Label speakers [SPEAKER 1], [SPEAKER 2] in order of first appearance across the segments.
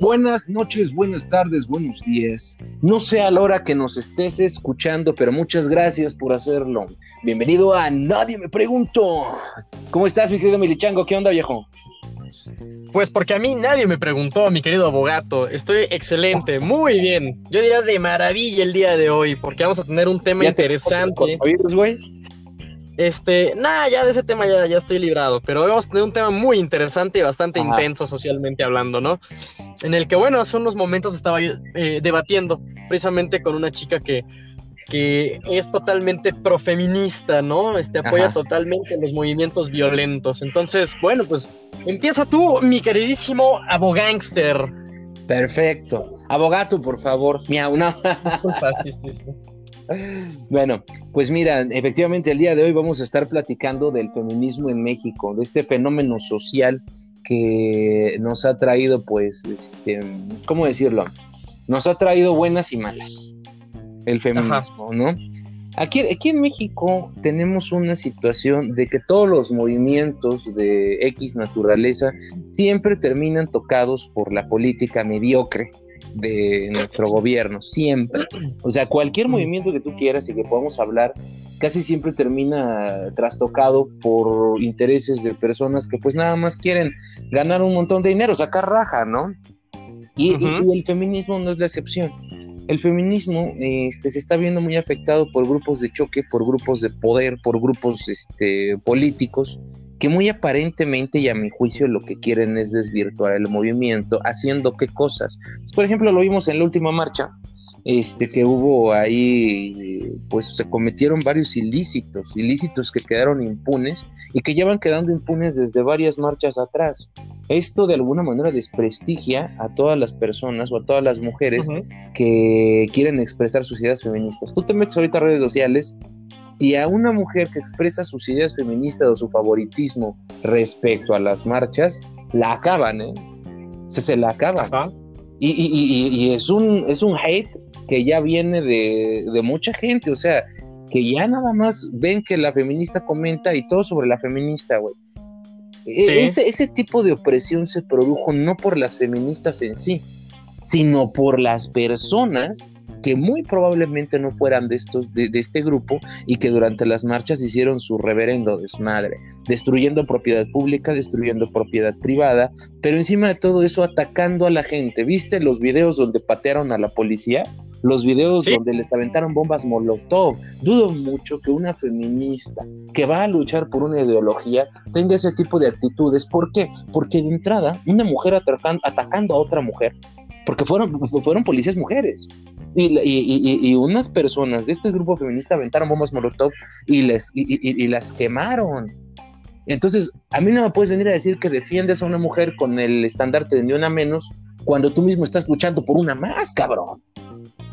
[SPEAKER 1] Buenas noches, buenas tardes, buenos días. No sé a la hora que nos estés escuchando, pero muchas gracias por hacerlo. Bienvenido a Nadie me preguntó. ¿Cómo estás, mi querido Milichango? ¿Qué onda, viejo?
[SPEAKER 2] Pues porque a mí nadie me preguntó, mi querido abogato. Estoy excelente, muy bien. Yo diría de maravilla el día de hoy, porque vamos a tener un tema interesante.
[SPEAKER 1] güey?
[SPEAKER 2] Este, nada, ya de ese tema ya, ya estoy librado, pero hoy vamos a tener un tema muy interesante y bastante intenso socialmente hablando, ¿no? En el que, bueno, hace unos momentos estaba eh, debatiendo precisamente con una chica que que es totalmente profeminista, ¿no? Este apoya totalmente los movimientos violentos. Entonces, bueno, pues empieza tú, mi queridísimo abogánster.
[SPEAKER 1] Perfecto. Abogato, por favor. Miau, no. sí, sí, sí. Bueno, pues mira, efectivamente el día de hoy vamos a estar platicando del feminismo en México, de este fenómeno social que nos ha traído, pues, este, ¿cómo decirlo? Nos ha traído buenas y malas el feminismo, ¿no? Aquí, aquí en México tenemos una situación de que todos los movimientos de X naturaleza siempre terminan tocados por la política mediocre de nuestro gobierno, siempre. O sea, cualquier movimiento que tú quieras y que podamos hablar, casi siempre termina trastocado por intereses de personas que pues nada más quieren ganar un montón de dinero, sacar raja, ¿no? y el feminismo no es la excepción el feminismo este, se está viendo muy afectado por grupos de choque, por grupos de poder, por grupos este, políticos, que muy aparentemente y a mi juicio lo que quieren es desvirtuar el movimiento, haciendo qué cosas. Por ejemplo, lo vimos en la última marcha, este, que hubo ahí, pues se cometieron varios ilícitos, ilícitos que quedaron impunes y que llevan quedando impunes desde varias marchas atrás. Esto de alguna manera desprestigia a todas las personas o a todas las mujeres que quieren expresar sus ideas feministas. Tú te metes ahorita a redes sociales y a una mujer que expresa sus ideas feministas o su favoritismo respecto a las marchas, la acaban, ¿eh? Se, se la acaban. Y, y, y, es, un, es un hate que ya viene de, de mucha gente, o sea, que ya nada más ven que la feminista comenta y todo sobre la feminista, güey. E, ese, ese tipo de opresión se produjo no por las feministas en sí, sino por las personas que muy probablemente no fueran de estos de, este grupo y que durante las marchas hicieron su reverendo desmadre, destruyendo propiedad pública, destruyendo propiedad privada, pero encima de todo eso atacando a la gente. ¿Viste los videos donde patearon a la policía? los videos donde les aventaron bombas Molotov. Dudo mucho que una feminista que va a luchar por una ideología tenga ese tipo de actitudes. ¿Por qué? Porque de entrada, una mujer atacando, a otra mujer, porque fueron, fueron policías mujeres. Y, unas personas de este grupo feminista aventaron bombas Molotov y, les, y, las quemaron. Entonces, a mí no me puedes venir a decir que defiendes a una mujer con el estandarte de ni una menos cuando tú mismo estás luchando por una más, cabrón.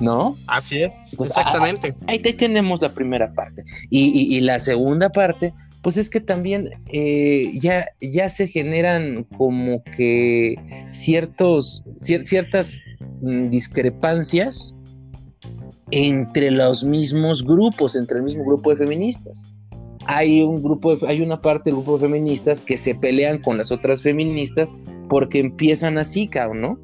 [SPEAKER 1] ¿no?
[SPEAKER 2] Así es, exactamente.
[SPEAKER 1] Ahí, tenemos la primera parte. Y, la segunda parte, pues es que también eh, ya, ya se generan como que ciertos, ciertas mm, discrepancias entre los mismos grupos, entre el mismo grupo de feministas. Hay un grupo, hay una parte del grupo de feministas que se pelean con las otras feministas porque empiezan así, ¿no?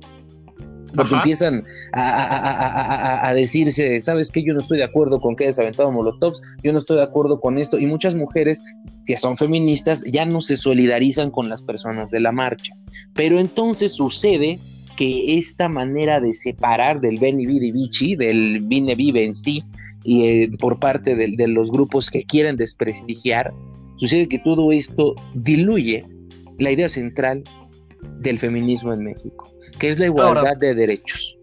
[SPEAKER 1] Porque empiezan a, decirse, ¿sabes qué? Yo no estoy de acuerdo con que hayas aventado molotovs, yo no estoy de acuerdo con esto, y muchas mujeres que son feministas ya no se solidarizan con las personas de la marcha. Pero entonces sucede que esta manera de separar del Beni Vidi Vici, del Vine Vive en sí, y eh, por parte de, de los grupos que quieren desprestigiar, sucede que todo esto diluye la idea central del feminismo en México, que es la igualdad de derechos.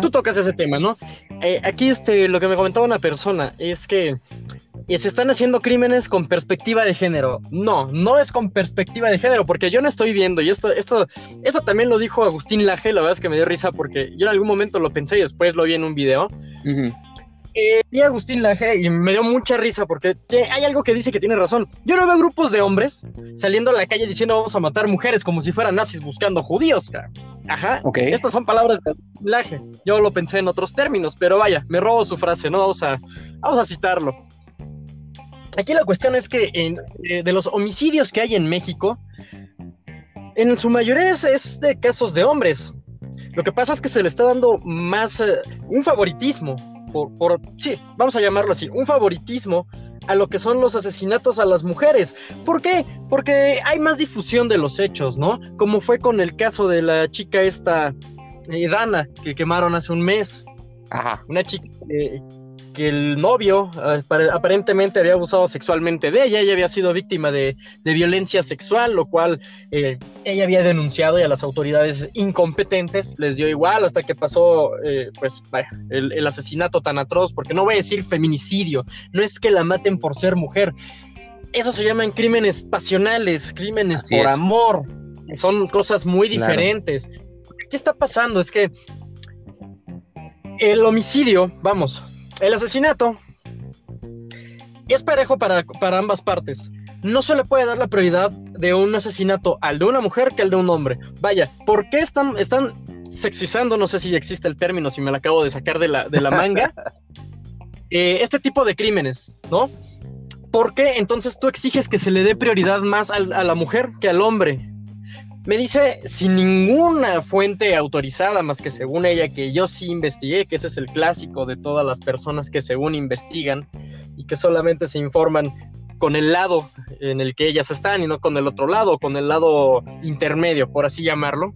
[SPEAKER 2] Tú tocas ese tema, ¿no? Eh, aquí este, lo que me comentaba una persona es que eh, se están haciendo crímenes con perspectiva de género. No, no es con perspectiva de género, porque yo no estoy viendo, y esto, esto, eso también lo dijo Agustín Laje, la verdad es que me dio risa porque yo en algún momento lo pensé y después lo vi en un video. Eh, Agustín Laje y me dio mucha risa porque hay algo que dice que tiene razón. Yo no veo grupos de hombres saliendo a la calle diciendo vamos a matar mujeres como si fueran nazis buscando judíos. Ajá. Ok. Estas son palabras de Laje. Yo lo pensé en otros términos, pero vaya, me robo su frase, ¿no? Vamos a, vamos a citarlo. aquí la cuestión es que eh, de los homicidios que hay en México, en su mayoría es, de casos de hombres. Lo que pasa es que se le está dando más eh, un favoritismo, por, por, sí, vamos a llamarlo así, un favoritismo a lo que son los asesinatos a las mujeres. ¿Por qué? Porque hay más difusión de los hechos, ¿no? Como fue con el caso de la chica esta, eh, Dana, que quemaron hace un mes. Ajá. Una chica que el novio aparentemente había abusado sexualmente de ella, ella había sido víctima de, violencia sexual, lo cual eh, ella había denunciado y a las autoridades incompetentes les dio igual hasta que pasó eh, pues el, asesinato tan atroz, porque no voy a decir feminicidio, no es que la maten por ser mujer, eso se llaman crímenes pasionales, crímenes por amor, son cosas muy diferentes. ¿Qué está pasando? Es que el homicidio, vamos, el asesinato es parejo para, ambas partes. No se le puede dar la prioridad de un asesinato al de una mujer que al de un hombre. Vaya, ¿por qué están, están sexizando? No sé si existe el término, si me lo acabo de sacar de la, de la manga. Eh, este tipo de crímenes, ¿no? ¿Por qué entonces tú exiges que se le dé prioridad más a la mujer que al hombre? Me dice sin ninguna fuente autorizada más que según ella que yo sí investigué, que ese es el clásico de todas las personas que según investigan y que solamente se informan con el lado en el que ellas están y no con el otro lado, con el lado intermedio, por así llamarlo.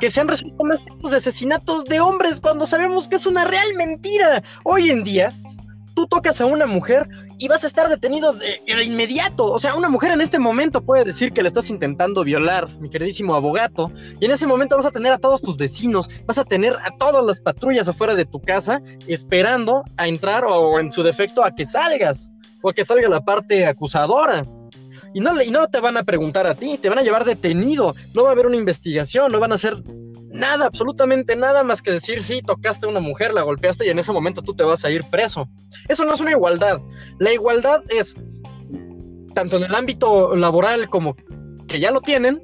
[SPEAKER 2] Que se han resuelto más casos de asesinatos de hombres cuando sabemos que es una real mentira. Hoy en día, tú tocas a una mujer y vas a estar detenido de, inmediato. O sea, una mujer en este momento puede decir que le estás intentando violar, mi queridísimo abogado, y en ese momento vas a tener a todos tus vecinos, vas a tener a todas las patrullas afuera de tu casa esperando a entrar o en su defecto a que salgas o a que salga la parte acusadora. Y no, y no te van a preguntar a ti, te van a llevar detenido, no va a haber una investigación, no van a hacer nada, absolutamente nada más que decir, sí, tocaste a una mujer, la golpeaste y en ese momento tú te vas a ir preso. Eso no es una igualdad. La igualdad es, tanto en el ámbito laboral como que ya lo tienen,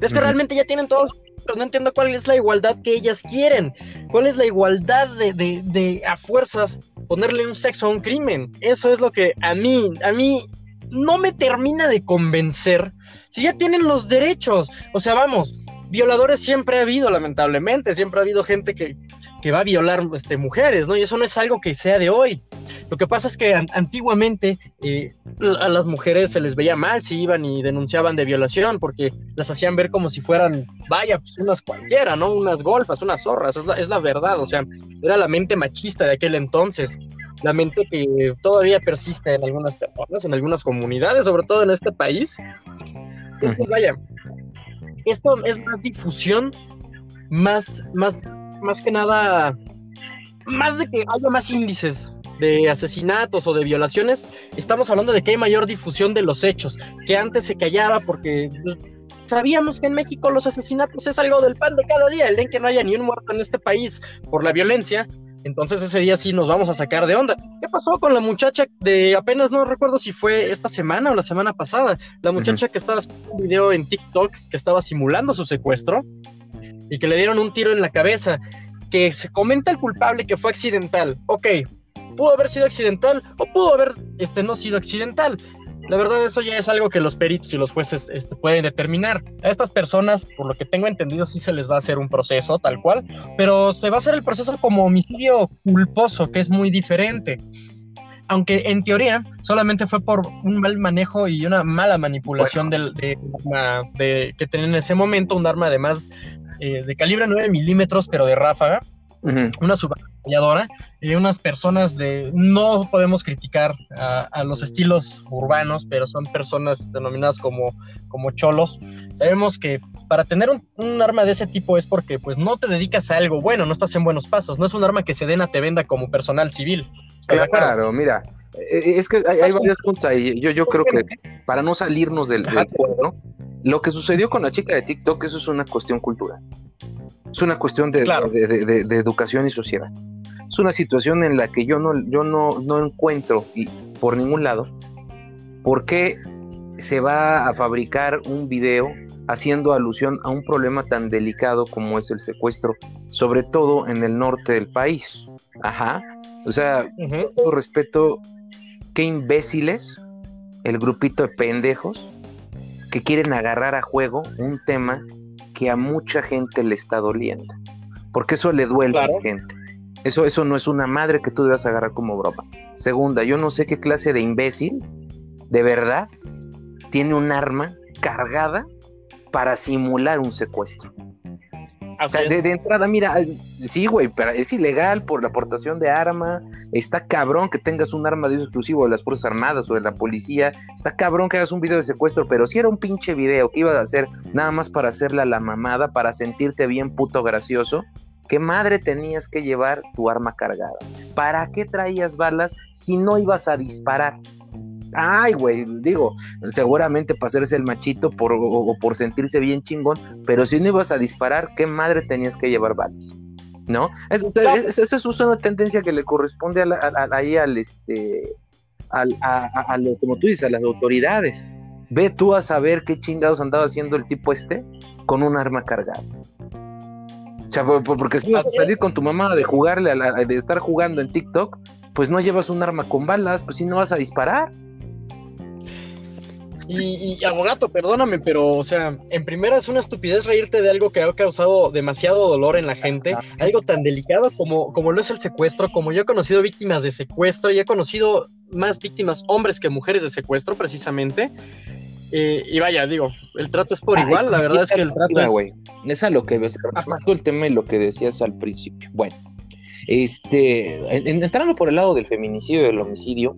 [SPEAKER 2] es que realmente ya tienen todos pero no entiendo cuál es la igualdad que ellas quieren. ¿Cuál es la igualdad de, de, de, a fuerzas ponerle un sexo a un crimen? Eso es lo que a mí, a mí no me termina de convencer. Si ya tienen los derechos, o sea, vamos, violadores siempre ha habido, lamentablemente, siempre ha habido gente que, va a violar este, mujeres, ¿no? Y eso no es algo que sea de hoy. Lo que pasa es que antiguamente eh, a las mujeres se les veía mal si iban y denunciaban de violación, porque las hacían ver como si fueran, vaya, pues unas cualquiera, ¿no? Unas golfas, unas zorras, es la, es la verdad, o sea, era la mente machista de aquel entonces la mente que todavía persiste en algunas personas, en algunas comunidades, sobre todo en este país. Pues vaya, esto es más difusión, más, más, más que nada, más de que haya más índices de asesinatos o de violaciones, estamos hablando de que hay mayor difusión de los hechos, que antes se callaba porque sabíamos que en México los asesinatos es algo del pan de cada día, el que no haya ni un muerto en este país por la violencia, entonces ese día sí nos vamos a sacar de onda. ¿Qué pasó con la muchacha de apenas no recuerdo si fue esta semana o la semana pasada? La muchacha que estaba haciendo un video en TikTok que estaba simulando su secuestro y que le dieron un tiro en la cabeza. Que se comenta el culpable que fue accidental. Ok, pudo haber sido accidental o pudo haber este, no sido accidental. La verdad, eso ya es algo que los peritos y los jueces este, pueden determinar. A estas personas, por lo que tengo entendido, sí se les va a hacer un proceso tal cual, pero se va a hacer el proceso como homicidio culposo, que es muy diferente. Aunque en teoría solamente fue por un mal manejo y una mala manipulación del, de, de, que tenían en ese momento, un arma de más eh, de calibre 9 milímetros, pero de ráfaga, una subametralladora y unas personas de no podemos criticar a, los estilos urbanos pero son personas denominadas como, como cholos. Sabemos que para tener un, arma de ese tipo es porque pues no te dedicas a algo bueno no estás en buenos pasos no es un arma que Sedena te venda como personal civil.
[SPEAKER 1] Claro mira eh, es que hay, varios puntos ahí. Yo, yo creo que para no salirnos del, del cuadro lo que sucedió con la chica de TikTok eso es una cuestión cultural. Es una cuestión de, de, educación y sociedad. Es una situación en la que yo no, yo no, no encuentro y por ningún lado por qué se va a fabricar un video haciendo alusión a un problema tan delicado como es el secuestro, sobre todo en el norte del país. Ajá. O sea, con respeto, qué imbéciles, el grupito de pendejos, que quieren agarrar a juego un tema que a mucha gente le está doliendo. Porque eso le duele a la gente. Eso, eso no es una madre que tú debas agarrar como broma. Segunda, yo no sé qué clase de imbécil, de verdad, tiene un arma cargada para simular un secuestro. O sea, de, entrada, mira, sí, güey, pero es ilegal por la aportación de arma. Está cabrón que tengas un arma de uso exclusivo de las Fuerzas Armadas o de la policía. Está cabrón que hagas un video de secuestro, pero si era un pinche video que ibas a hacer nada más para hacerle a la mamada, para sentirte bien puto gracioso. ¿Qué madre tenías que llevar tu arma cargada? ¿Para qué traías balas si no ibas a disparar? Ay, güey, digo, seguramente para hacerse el machito por, o, por sentirse bien chingón, pero si no ibas a disparar, ¿qué madre tenías que llevar balas? ¿No? esa es, una tendencia que le corresponde a ahí al, este, al, a, como tú dices, a las autoridades. Ve tú a saber qué chingados andaba haciendo el tipo este con un arma cargada. Sea, porque si vas a salir con tu mamá de jugarle, de estar jugando en TikTok, pues no llevas un arma con balas, pues si no vas a disparar.
[SPEAKER 2] Y, abogado, perdóname, pero, o sea, en primera es una estupidez reírte de algo que ha causado demasiado dolor en la gente, algo tan delicado como, como lo es el secuestro, como yo he conocido víctimas de secuestro y he conocido más víctimas hombres que mujeres de secuestro, precisamente. Eh, y vaya, digo, el trato es por igual, la verdad es que el trato es...
[SPEAKER 1] es a lo que ves, el tema y lo que decías al principio. Bueno, este, entrando por el lado del feminicidio y del homicidio,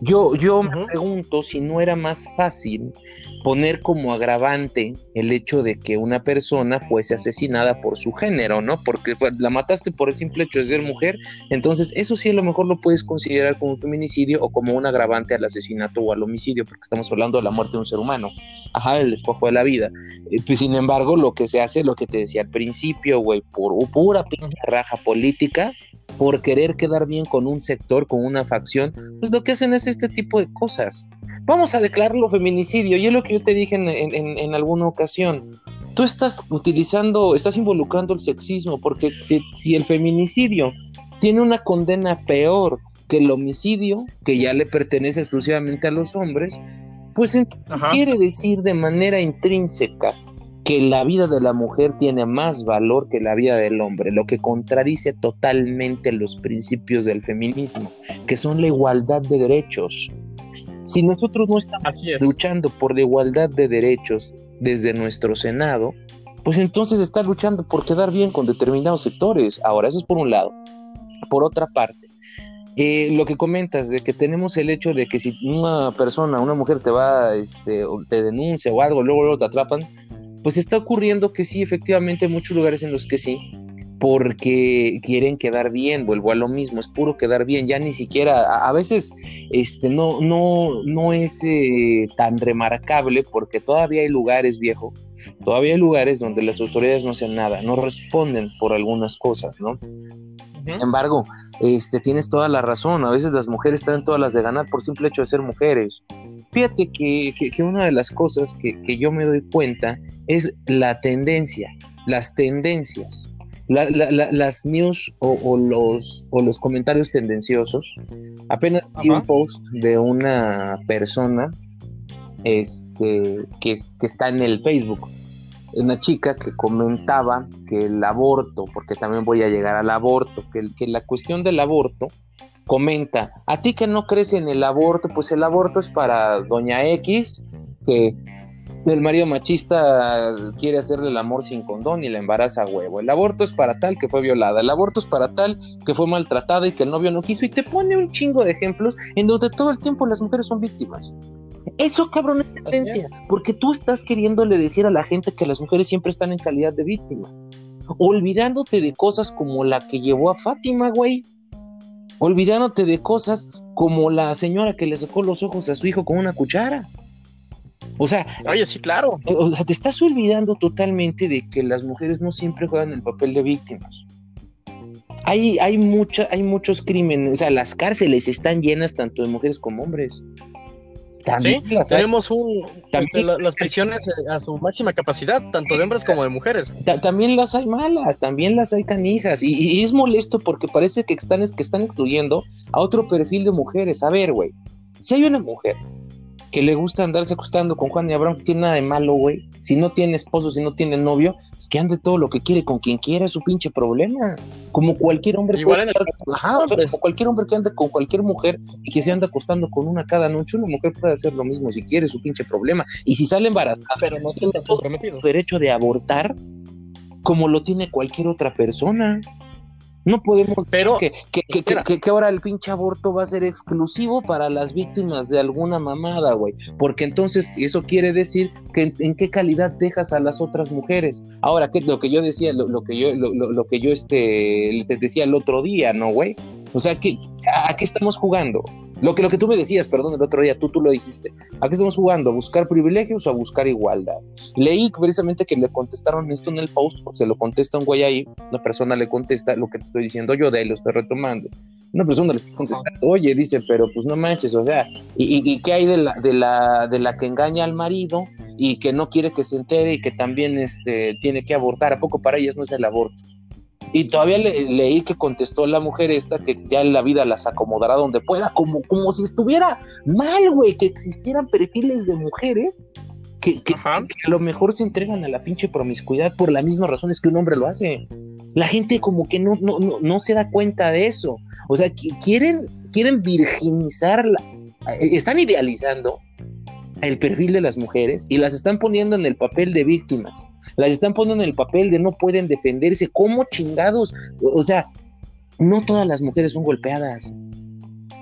[SPEAKER 1] yo, yo me pregunto si no era más fácil poner como agravante el hecho de que una persona fuese asesinada por su género, ¿no? Porque pues, la mataste por el simple hecho de ser mujer, entonces eso sí a lo mejor lo puedes considerar como un feminicidio o como un agravante al asesinato o al homicidio, porque estamos hablando de la muerte de un ser humano, ajá, el despojo de la vida. Eh, pues, sin embargo, lo que se hace, lo que te decía al principio, güey, por pura pinche raja política, por querer quedar bien con un sector, con una facción, pues lo que hacen es este tipo de cosas. Vamos a declararlo feminicidio, y es lo que yo te dije en, alguna ocasión. Tú estás utilizando, estás involucrando el sexismo, porque si, el feminicidio tiene una condena peor que el homicidio, que ya le pertenece exclusivamente a los hombres, pues quiere decir de manera intrínseca que la vida de la mujer tiene más valor que la vida del hombre, lo que contradice totalmente los principios del feminismo, que son la igualdad de derechos. Si nosotros no estamos luchando por la igualdad de derechos desde nuestro Senado, pues entonces está luchando por quedar bien con determinados sectores. Ahora, eso es por un lado. Por otra parte, eh, lo que comentas de que tenemos el hecho de que si una persona, una mujer te va, este, te denuncia o algo, luego, luego te atrapan, pues está ocurriendo que sí, efectivamente, hay muchos lugares en los que sí, porque quieren quedar bien, vuelvo a lo mismo, es puro quedar bien, ya ni siquiera, a, veces este, no, no, no es eh, tan remarcable porque todavía hay lugares, viejo, todavía hay lugares donde las autoridades no hacen nada, no responden por algunas cosas, ¿no? Sin embargo, este, tienes toda la razón, a veces las mujeres traen todas las de ganar por simple hecho de ser mujeres. Fíjate que, una de las cosas que, yo me doy cuenta es la tendencia, las tendencias, las news o, los, o los comentarios tendenciosos. Apenas vi un post de una persona este, que, que está en el Facebook. Una chica que comentaba que el aborto, porque también voy a llegar al aborto, que, que la cuestión del aborto comenta, a ti que no crees en el aborto, pues el aborto es para doña X, que el marido machista quiere hacerle el amor sin condón y la embaraza a huevo. El aborto es para tal que fue violada. El aborto es para tal que fue maltratada y que el novio no quiso. Y te pone un chingo de ejemplos en donde todo el tiempo las mujeres son víctimas. Eso, cabrón, es tendencia. Porque tú estás queriéndole decir a la gente que las mujeres siempre están en calidad de víctima. Olvidándote de cosas como la que llevó a Fátima, güey olvidándote de cosas como la señora que le sacó los ojos a su hijo con una cuchara. O sea,
[SPEAKER 2] oye, sí, claro.
[SPEAKER 1] O sea, te estás olvidando totalmente de que las mujeres no siempre juegan el papel de víctimas. Hay, hay, mucha, hay muchos crímenes, o sea, las cárceles están llenas tanto de mujeres como hombres.
[SPEAKER 2] También sí, tenemos un, las prisiones eh, a su máxima capacidad, tanto de hombres como de mujeres.
[SPEAKER 1] también las hay malas, también las hay canijas. Y, y, es molesto porque parece que están, que están excluyendo a otro perfil de mujeres. A ver, güey. Si hay una mujer que le gusta andarse acostando con Juan y Abraham, no tiene nada de malo, güey. Si no tiene esposo, si no tiene novio, es que ande todo lo que quiere con quien quiera, es su pinche problema. Como cualquier hombre.
[SPEAKER 2] Igual en el...
[SPEAKER 1] Ajá, como cualquier hombre que ande con cualquier mujer y que se anda acostando con una cada noche, una mujer puede hacer lo mismo si quiere, su pinche problema. Y si sale embarazada,
[SPEAKER 2] pero no tiene comprometido.
[SPEAKER 1] derecho de abortar como lo tiene cualquier otra persona. No podemos
[SPEAKER 2] pero
[SPEAKER 1] que, que, que, que, ahora el pinche aborto va a ser exclusivo para las víctimas de alguna mamada, güey. Porque entonces eso quiere decir que en, qué calidad dejas a las otras mujeres. Ahora, que lo que yo decía, lo, lo que yo, lo, lo, que yo este, te decía el otro día, ¿no, güey? O sea, ¿qué, ¿a qué estamos jugando? Lo que, lo que tú me decías, perdón, el otro día, tú, tú lo dijiste. ¿A qué estamos jugando? ¿A buscar privilegios o a buscar igualdad? Leí precisamente que le contestaron esto en el post, se lo contesta un güey ahí, una persona le contesta lo que te estoy diciendo yo, de ahí lo estoy retomando. Una persona le está contestando, oye, dice, pero pues no manches, o sea, ¿y, y, qué hay de la, de, la, de la que engaña al marido y que no quiere que se entere y que también este, tiene que abortar? ¿A poco para ellas no es el aborto? Y todavía le, leí que contestó la mujer esta que ya la vida las acomodará donde pueda, como, como si estuviera mal, güey, que existieran perfiles de mujeres que, que, que, a lo mejor se entregan a la pinche promiscuidad por las mismas razones que un hombre lo hace. La gente como que no, no, no, no se da cuenta de eso. O sea, quieren, quieren virginizar, la, están idealizando el perfil de las mujeres y las están poniendo en el papel de víctimas, las están poniendo en el papel de no pueden defenderse, ¿cómo chingados? O sea, no todas las mujeres son golpeadas.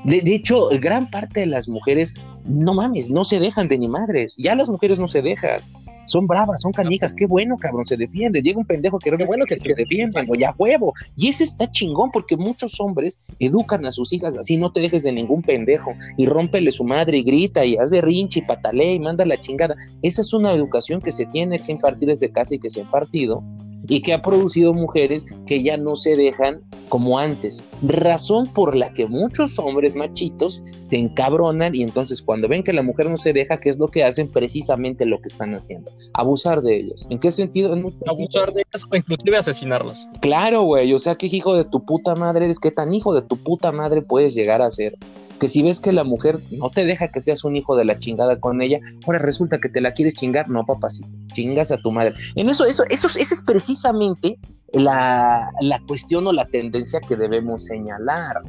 [SPEAKER 1] De, de, hecho, gran parte de las mujeres, no mames, no se dejan de ni madres, ya las mujeres no se dejan son bravas, son canijas, qué bueno, cabrón, se defiende. Llega un pendejo que no bueno que se defiendan, güey, a huevo. Y ese está chingón porque muchos hombres educan a sus hijas así, no te dejes de ningún pendejo y rómpele su madre y grita y haz berrinche y patalea y manda la chingada. Esa es una educación que se tiene que impartir desde casa y que se ha impartido y que ha producido mujeres que ya no se dejan como antes. Razón por la que muchos hombres machitos se encabronan y entonces cuando ven que la mujer no se deja, ¿qué es lo que hacen? Precisamente lo que están haciendo. Abusar de ellos. ¿En qué sentido?
[SPEAKER 2] Abusar de ellas o inclusive asesinarlas.
[SPEAKER 1] Claro, güey. O sea, ¿qué hijo de tu puta madre eres? ¿Qué tan hijo de tu puta madre puedes llegar a ser? Que si ves que la mujer no te deja que seas un hijo de la chingada con ella, ahora resulta que te la quieres chingar, no papacito, chingas a tu madre. En eso, eso, eso, esa es precisamente la, la cuestión o la tendencia que debemos señalar.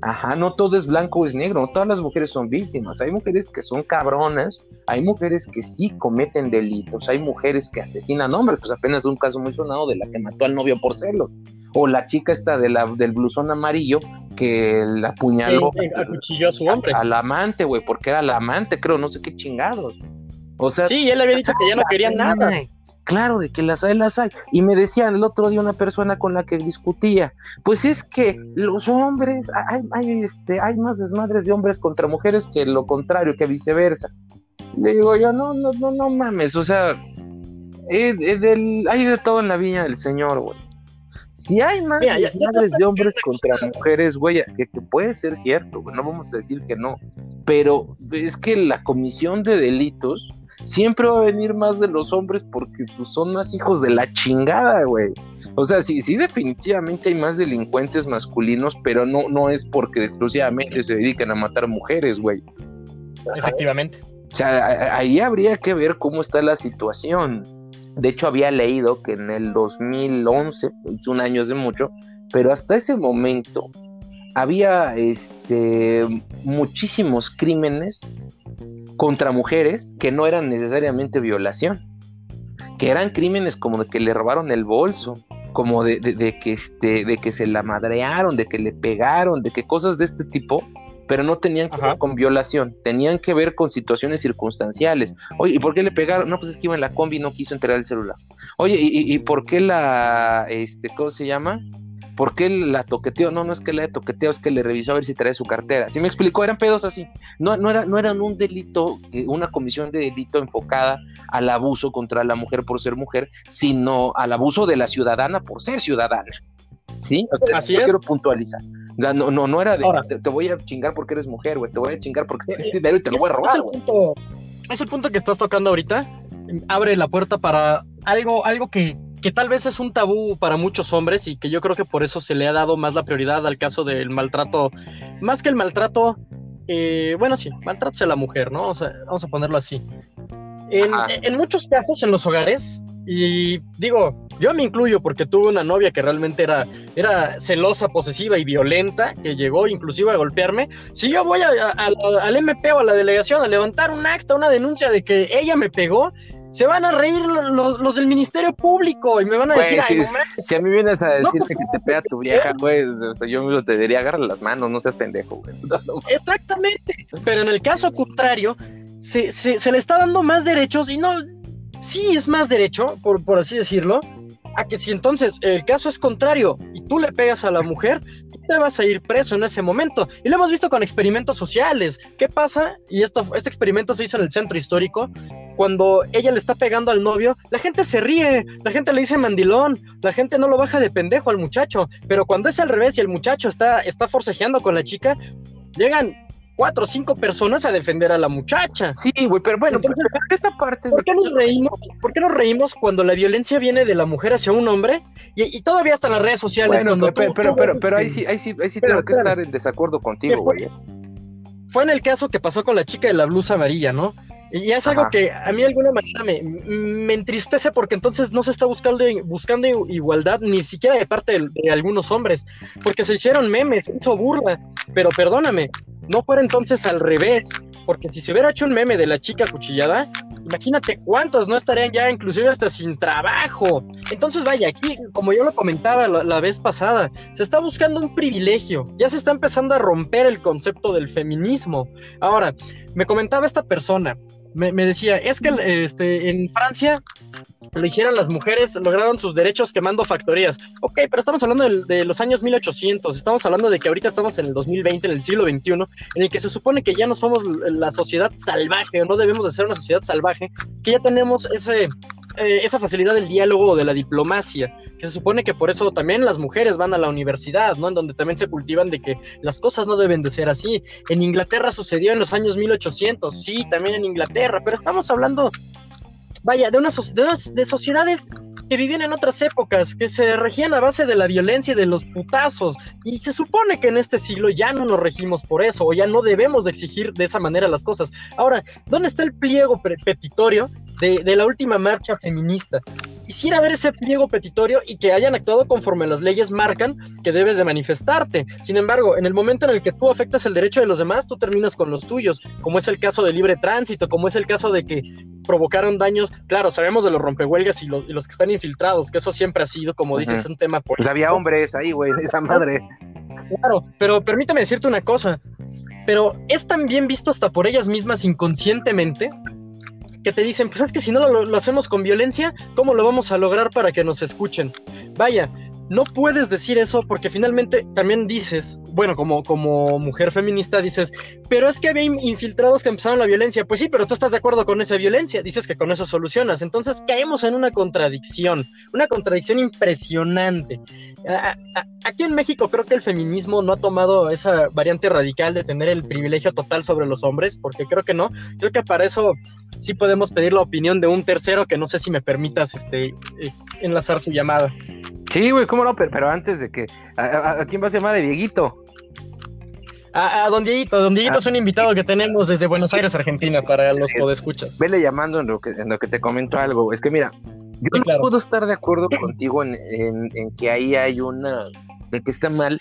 [SPEAKER 1] Ajá, no todo es blanco o es negro, no todas las mujeres son víctimas, hay mujeres que son cabronas, hay mujeres que sí cometen delitos, hay mujeres que asesinan hombres, pues apenas un caso muy sonado de la que mató al novio por celos, o la chica esta de la, del blusón amarillo que la apuñaló
[SPEAKER 2] acuchilló a su hombre.
[SPEAKER 1] Al amante, güey, porque era la amante, creo, no sé qué chingados. O sea,
[SPEAKER 2] sí, él había dicho que ya no quería nada.
[SPEAKER 1] Claro, de que las hay, las hay. Y me decían el otro día una persona con la que discutía, pues es que los hombres, hay, hay, este, hay más desmadres de hombres contra mujeres que lo contrario, que viceversa. Le digo yo, no, no, no, no mames, o sea, eh, eh, del, hay de todo en la viña del Señor, güey. Si hay más desmadres de hombres contra mujeres, güey, que, que, puede ser cierto, güey, no vamos a decir que no, pero es que la comisión de delitos siempre va a venir más de los hombres porque pues, son más hijos de la chingada, güey. O sea, sí, sí, definitivamente hay más delincuentes masculinos, pero no, no es porque exclusivamente se dedican a matar mujeres, güey.
[SPEAKER 2] Efectivamente.
[SPEAKER 1] O sea, ahí habría que ver cómo está la situación. De hecho, había leído que en el 2011, es un año de mucho, pero hasta ese momento había este, muchísimos crímenes contra mujeres que no eran necesariamente violación, que eran crímenes como de que le robaron el bolso, como de, de, que, este, de que se la madrearon, de que le pegaron, de que cosas de este tipo, pero no tenían que ver con violación, tenían que ver con situaciones circunstanciales. Oye, ¿y por qué le pegaron? No, pues es que iba en la combi y no quiso entregar el celular. Oye, ¿y, y por qué la, este, ¿cómo se llama? ¿Por qué la toqueteó? No, no es que la toqueteó, es que le revisó a ver si trae su cartera. Si me explicó, eran pedos así. No, no, era, no eran un delito, eh, una comisión de delito enfocada al abuso contra la mujer por ser mujer, sino al abuso de la ciudadana por ser ciudadana. ¿Sí?
[SPEAKER 2] así
[SPEAKER 1] yo
[SPEAKER 2] es.
[SPEAKER 1] quiero puntualizar. No, no, no era de te, te, voy a chingar porque eres mujer, güey. Te voy a chingar porque tienes dinero y te lo voy a robar.
[SPEAKER 2] Es el, punto, es el punto que estás tocando ahorita. Abre la puerta para algo, algo que que tal vez es un tabú para muchos hombres y que yo creo que por eso se le ha dado más la prioridad al caso del maltrato, más que el maltrato, eh, bueno, sí, maltratos a la mujer, ¿no? O sea, vamos a ponerlo así. En, en, muchos casos en los hogares, y digo, yo me incluyo porque tuve una novia que realmente era, era celosa, posesiva y violenta, que llegó inclusive a golpearme. Si yo voy al MP o a la delegación a levantar un acta, una denuncia de que ella me pegó, se van a reír los, del Ministerio Público y me van a decir,
[SPEAKER 1] si, si, a mí vienes a decirte que te pega tu vieja, güey, yo mismo te diría, agarra las manos, no seas pendejo, güey.
[SPEAKER 2] Exactamente, pero en el caso contrario, se, se, le está dando más derechos y no, sí es más derecho, por, por así decirlo, a que si entonces el caso es contrario y tú le pegas a la mujer, tú te vas a ir preso en ese momento. Y lo hemos visto con experimentos sociales. ¿Qué pasa? Y esto, este experimento se hizo en el centro histórico. Cuando ella le está pegando al novio, la gente se ríe, la gente le dice mandilón, la gente no lo baja de pendejo al muchacho. Pero cuando es al revés y el muchacho está, está forcejeando con la chica, llegan cuatro o cinco personas a defender a la muchacha.
[SPEAKER 1] Sí, güey, pero bueno, Entonces, esta parte.
[SPEAKER 2] ¿por qué, nos reímos, ¿Por qué nos reímos cuando la violencia viene de la mujer hacia un hombre? Y, todavía hasta en las redes sociales.
[SPEAKER 1] Bueno, pero, pero, pero, pero, ahí sí, ahí sí, ahí sí tengo que estar en desacuerdo contigo, güey.
[SPEAKER 2] ¿eh? Fue en el caso que pasó con la chica de la blusa amarilla, ¿no? Y es algo que a mí de alguna manera me, me, entristece porque entonces no se está buscando, buscando igualdad ni siquiera de parte de, algunos hombres, porque se hicieron memes, se hizo burla, pero perdóname, no fuera entonces al revés, porque si se hubiera hecho un meme de la chica cuchillada, imagínate cuántos no estarían ya inclusive hasta sin trabajo. Entonces vaya, aquí, como yo lo comentaba la, la vez pasada, se está buscando un privilegio, ya se está empezando a romper el concepto del feminismo. Ahora, me comentaba esta persona, me, decía, es que este, en Francia lo hicieron las mujeres, lograron sus derechos quemando factorías. Ok, pero estamos hablando de, los años 1800, estamos hablando de que ahorita estamos en el 2020, en el siglo XXI, en el que se supone que ya no somos la sociedad salvaje, o no debemos de ser una sociedad salvaje, que ya tenemos ese, eh, esa facilidad del diálogo o de la diplomacia, que se supone que por eso también las mujeres van a la universidad, ¿no? En donde también se cultivan de que las cosas no deben de ser así. En Inglaterra sucedió en los años 1800, sí, también en Inglaterra, pero estamos hablando, vaya, de, unas, de, sociedades que vivían en otras épocas, que se regían a base de la violencia y de los putazos. Y se supone que en este siglo ya no nos regimos por eso, o ya no debemos de exigir de esa manera las cosas. Ahora, ¿dónde está el pliego petitorio de, la última marcha feminista. Quisiera ver ese pliego petitorio y que hayan actuado conforme las leyes marcan que debes de manifestarte. Sin embargo, en el momento en el que tú afectas el derecho de los demás, tú terminas con los tuyos, como es el caso de libre tránsito, como es el caso de que provocaron daños. Claro, sabemos de los rompehuelgas y los, que están infiltrados, que eso siempre ha sido, como dices, un tema.
[SPEAKER 1] Pues había hombres ahí, güey, esa madre.
[SPEAKER 2] Claro, pero permítame decirte una cosa. Pero es también visto hasta por ellas mismas inconscientemente que te dicen, pues es que si no lo, hacemos con violencia, ¿cómo lo vamos a lograr para que nos escuchen? Vaya, no puedes decir eso porque finalmente también dices, bueno, como, como mujer feminista dices, pero es que había infiltrados que empezaron la violencia. Pues sí, pero tú estás de acuerdo con esa violencia, dices que con eso solucionas. Entonces caemos en una contradicción, una contradicción impresionante. aquí en México creo que el feminismo no ha tomado esa variante radical de tener el privilegio total sobre los hombres, porque creo que no. Creo que para eso sí podemos pedir la opinión de un tercero que no sé si me permitas este, eh, enlazar su llamada.
[SPEAKER 1] Sí, güey, cómo no, pero, antes de que. ¿A, quién va a llamar de Dieguito?
[SPEAKER 2] A, don Dieguito, don Dieguito es un invitado que tenemos desde Buenos Aires, Argentina, para los podescuchas.
[SPEAKER 1] Vele llamando en lo que, en lo que te comento algo. Es que mira, yo no puedo estar de acuerdo contigo en, en, que ahí hay una. de que está mal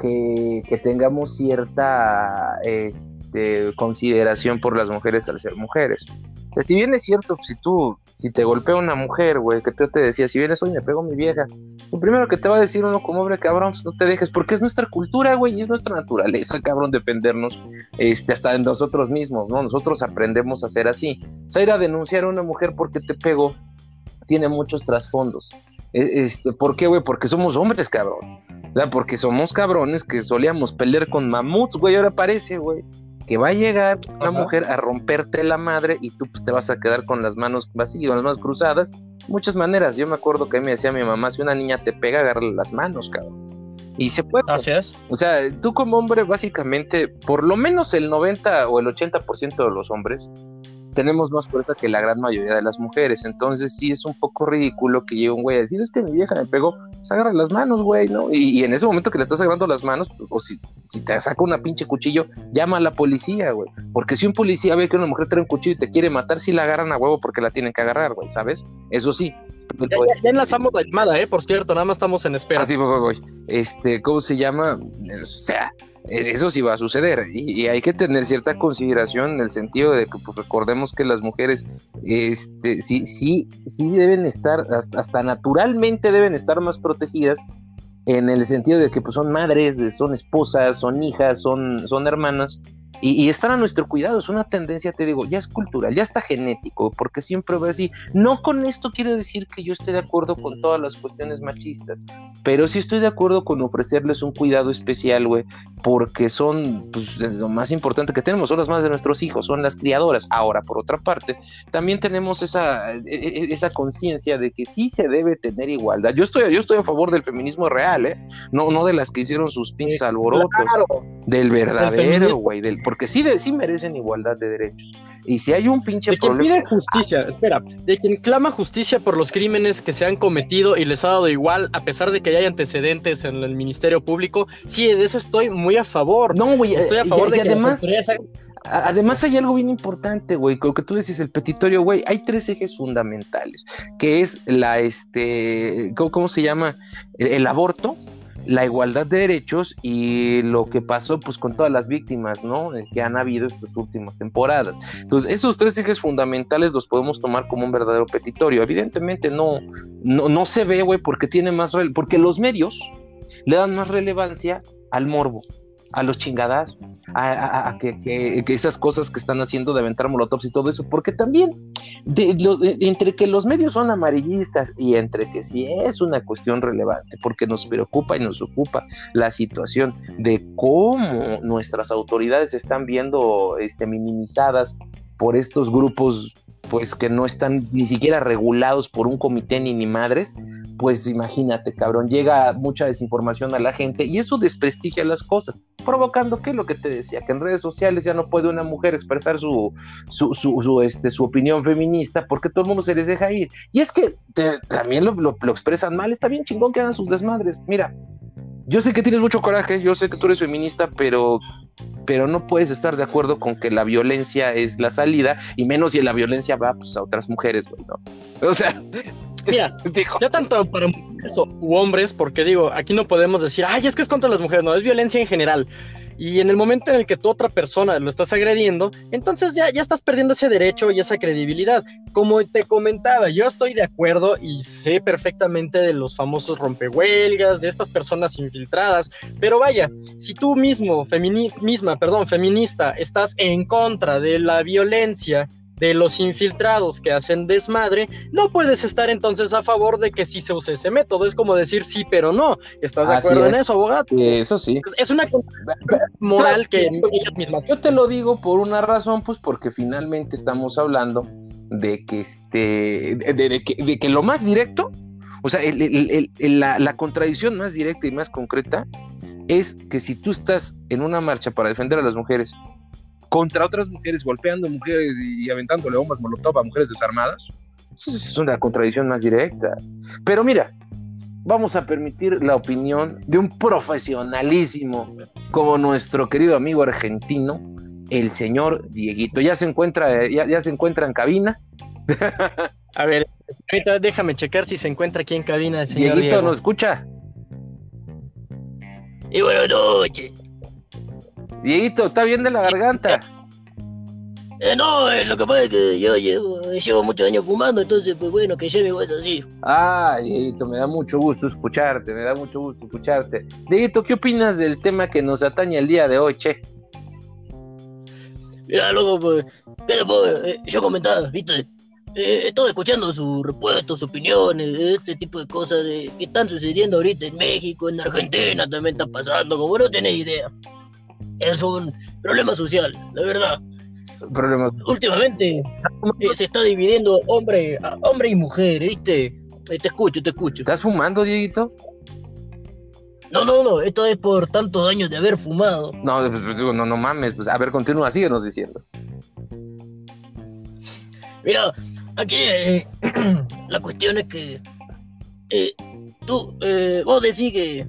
[SPEAKER 1] que, que tengamos cierta. Este, de consideración por las mujeres al ser mujeres. O sea, si bien es cierto, si tú, si te golpea una mujer, güey, que te, te decía, si vienes hoy me pego mi vieja, lo primero que te va a decir uno como hombre, cabrón, pues no te dejes, porque es nuestra cultura, güey, y es nuestra naturaleza, cabrón, defendernos, este, hasta en nosotros mismos, ¿no? Nosotros aprendemos a ser así. O sea, ir a denunciar a una mujer porque te pegó, tiene muchos trasfondos. E, este, ¿Por qué, güey? Porque somos hombres, cabrón. O sea, porque somos cabrones que solíamos pelear con mamuts, güey, ahora parece, güey que va a llegar una mujer a romperte la madre y tú pues, te vas a quedar con las manos vacías, con las manos cruzadas. Muchas maneras. Yo me acuerdo que a mí me decía mi mamá, si una niña te pega, agarrarle las manos, cabrón. Y se puede.
[SPEAKER 2] Así es.
[SPEAKER 1] O sea, tú como hombre, básicamente, por lo menos el 90 o el 80% de los hombres tenemos más fuerza que la gran mayoría de las mujeres. Entonces sí es un poco ridículo que llegue un güey a decir, es que mi vieja me pegó, pues agarra las manos, güey, ¿no? Y, en ese momento que le estás agarrando las manos, o si, si te saca una pinche cuchillo, llama a la policía, güey. Porque si un policía ve que una mujer trae un cuchillo y te quiere matar, sí la agarran a huevo porque la tienen que agarrar, güey, ¿sabes? Eso sí.
[SPEAKER 2] Ya, enlazamos la llamada, ¿eh? Por cierto, nada más estamos en espera.
[SPEAKER 1] Así, ah, voy, voy, Este, ¿cómo se llama? O sea, eso sí va a suceder y, hay que tener cierta consideración en el sentido de que pues, recordemos que las mujeres este, sí, sí, sí deben estar, hasta, hasta, naturalmente deben estar más protegidas en el sentido de que pues, son madres, son esposas, son hijas, son, son hermanas y, están a nuestro cuidado, es una tendencia, te digo, ya es cultural, ya está genético, porque siempre va así. No con esto quiero decir que yo esté de acuerdo con todas las cuestiones machistas, pero sí estoy de acuerdo con ofrecerles un cuidado especial, güey, porque son pues, lo más importante que tenemos, son las madres de nuestros hijos, son las criadoras. Ahora, por otra parte, también tenemos esa, e, e, esa conciencia de que sí se debe tener igualdad. Yo estoy, yo estoy a favor del feminismo real, ¿eh? No, no de las que hicieron sus pinches alborotos, del verdadero, güey, del porque sí, de, sí merecen igualdad de derechos. Y si hay un pinche
[SPEAKER 2] de quien pide justicia, espera, de quien clama justicia por los crímenes que se han cometido y les ha dado igual, a pesar de que hay antecedentes en el Ministerio Público, sí, de eso estoy muy a favor.
[SPEAKER 1] No, güey, estoy a favor de que además, Además hay algo bien importante, güey, lo que tú decís, el petitorio, güey, hay tres ejes fundamentales, que es la, este, ¿cómo, se llama? el aborto, la igualdad de derechos y lo que pasó pues con todas las víctimas, ¿no? Que han habido estas últimas temporadas. Entonces, esos tres ejes fundamentales los podemos tomar como un verdadero petitorio. Evidentemente no, no, no se ve, güey, porque tiene más, porque los medios le dan más relevancia al morbo a los chingadas, a, que, esas cosas que están haciendo de aventar molotovs y todo eso, porque también entre que los medios son amarillistas y entre que sí es una cuestión relevante, porque nos preocupa y nos ocupa la situación de cómo nuestras autoridades están viendo este, minimizadas por estos grupos pues que no están ni siquiera regulados por un comité ni ni madres, pues imagínate, cabrón, llega mucha desinformación a la gente y eso desprestigia las cosas, provocando que lo que te decía, que en redes sociales ya no puede una mujer expresar su, su, este, su opinión feminista porque todo el mundo se les deja ir. Y es que también lo, lo, lo expresan mal, está bien chingón que hagan sus desmadres. Mira, yo sé que tienes mucho coraje, yo sé que tú eres feminista, pero, pero no puedes estar de acuerdo con que la violencia es la salida, y menos si la violencia va pues, a otras mujeres, güey, ¿no? O sea,
[SPEAKER 2] Mira, ya tanto para mujeres u hombres, porque digo, aquí no podemos decir, ay, es que es contra las mujeres, no, es violencia en general. Y en el momento en el que tú otra persona lo estás agrediendo, entonces ya, ya estás perdiendo ese derecho y esa credibilidad. Como te comentaba, yo estoy de acuerdo y sé perfectamente de los famosos rompehuelgas, de estas personas infiltradas, pero vaya, si tú mismo, misma, perdón, feminista, estás en contra de la violencia, de los infiltrados que hacen desmadre, no puedes estar entonces a favor de que sí se use ese método. Es como decir sí, pero no. ¿Estás de acuerdo en eso, abogado?
[SPEAKER 1] Eso sí.
[SPEAKER 2] Es, una moral que ellas mismas.
[SPEAKER 1] Yo te lo digo por una razón, pues porque finalmente estamos hablando de que este, de, que, lo más directo, o sea, la, la contradicción más directa y más concreta es que si tú estás en una marcha para defender a las mujeres contra otras mujeres, golpeando mujeres y, aventándole bombas molotov a mujeres desarmadas. es una contradicción más directa. Pero mira, vamos a permitir la opinión de un profesionalísimo como nuestro querido amigo argentino, el señor Dieguito. Ya se encuentra, ya, se encuentra en cabina.
[SPEAKER 2] a ver, déjame checar si se encuentra aquí en cabina el señor
[SPEAKER 1] Dieguito. ¿nos escucha?
[SPEAKER 3] Y buenas noches.
[SPEAKER 1] Dieguito, ¿está bien de la garganta?
[SPEAKER 3] Eh, no, eh, lo que pasa es que yo llevo, llevo muchos años fumando, entonces, pues bueno, que lleve voz así.
[SPEAKER 1] Ah, Dieguito, me da mucho gusto escucharte, me da mucho gusto escucharte. Dieguito, ¿qué opinas del tema que nos atañe el día de hoy, che?
[SPEAKER 3] Mira, loco, pues, ¿qué le puedo? Eh, yo comentaba, viste, eh, estoy escuchando sus repuestos, sus opiniones, este tipo de cosas de, que están sucediendo ahorita en México, en Argentina también está pasando, como no tenés idea es un problema social, la verdad.
[SPEAKER 1] Problema.
[SPEAKER 3] Últimamente eh, se está dividiendo hombre, hombre y mujer, ¿viste? Eh, te escucho, te escucho.
[SPEAKER 1] ¿Estás fumando, Dieguito?
[SPEAKER 3] No, no, no, esto es por tantos años de haber fumado.
[SPEAKER 1] No, pues, pues, no, no mames, pues a ver, continúa, síguenos diciendo.
[SPEAKER 3] Mira, aquí eh, la cuestión es que eh, tú, eh, vos decís que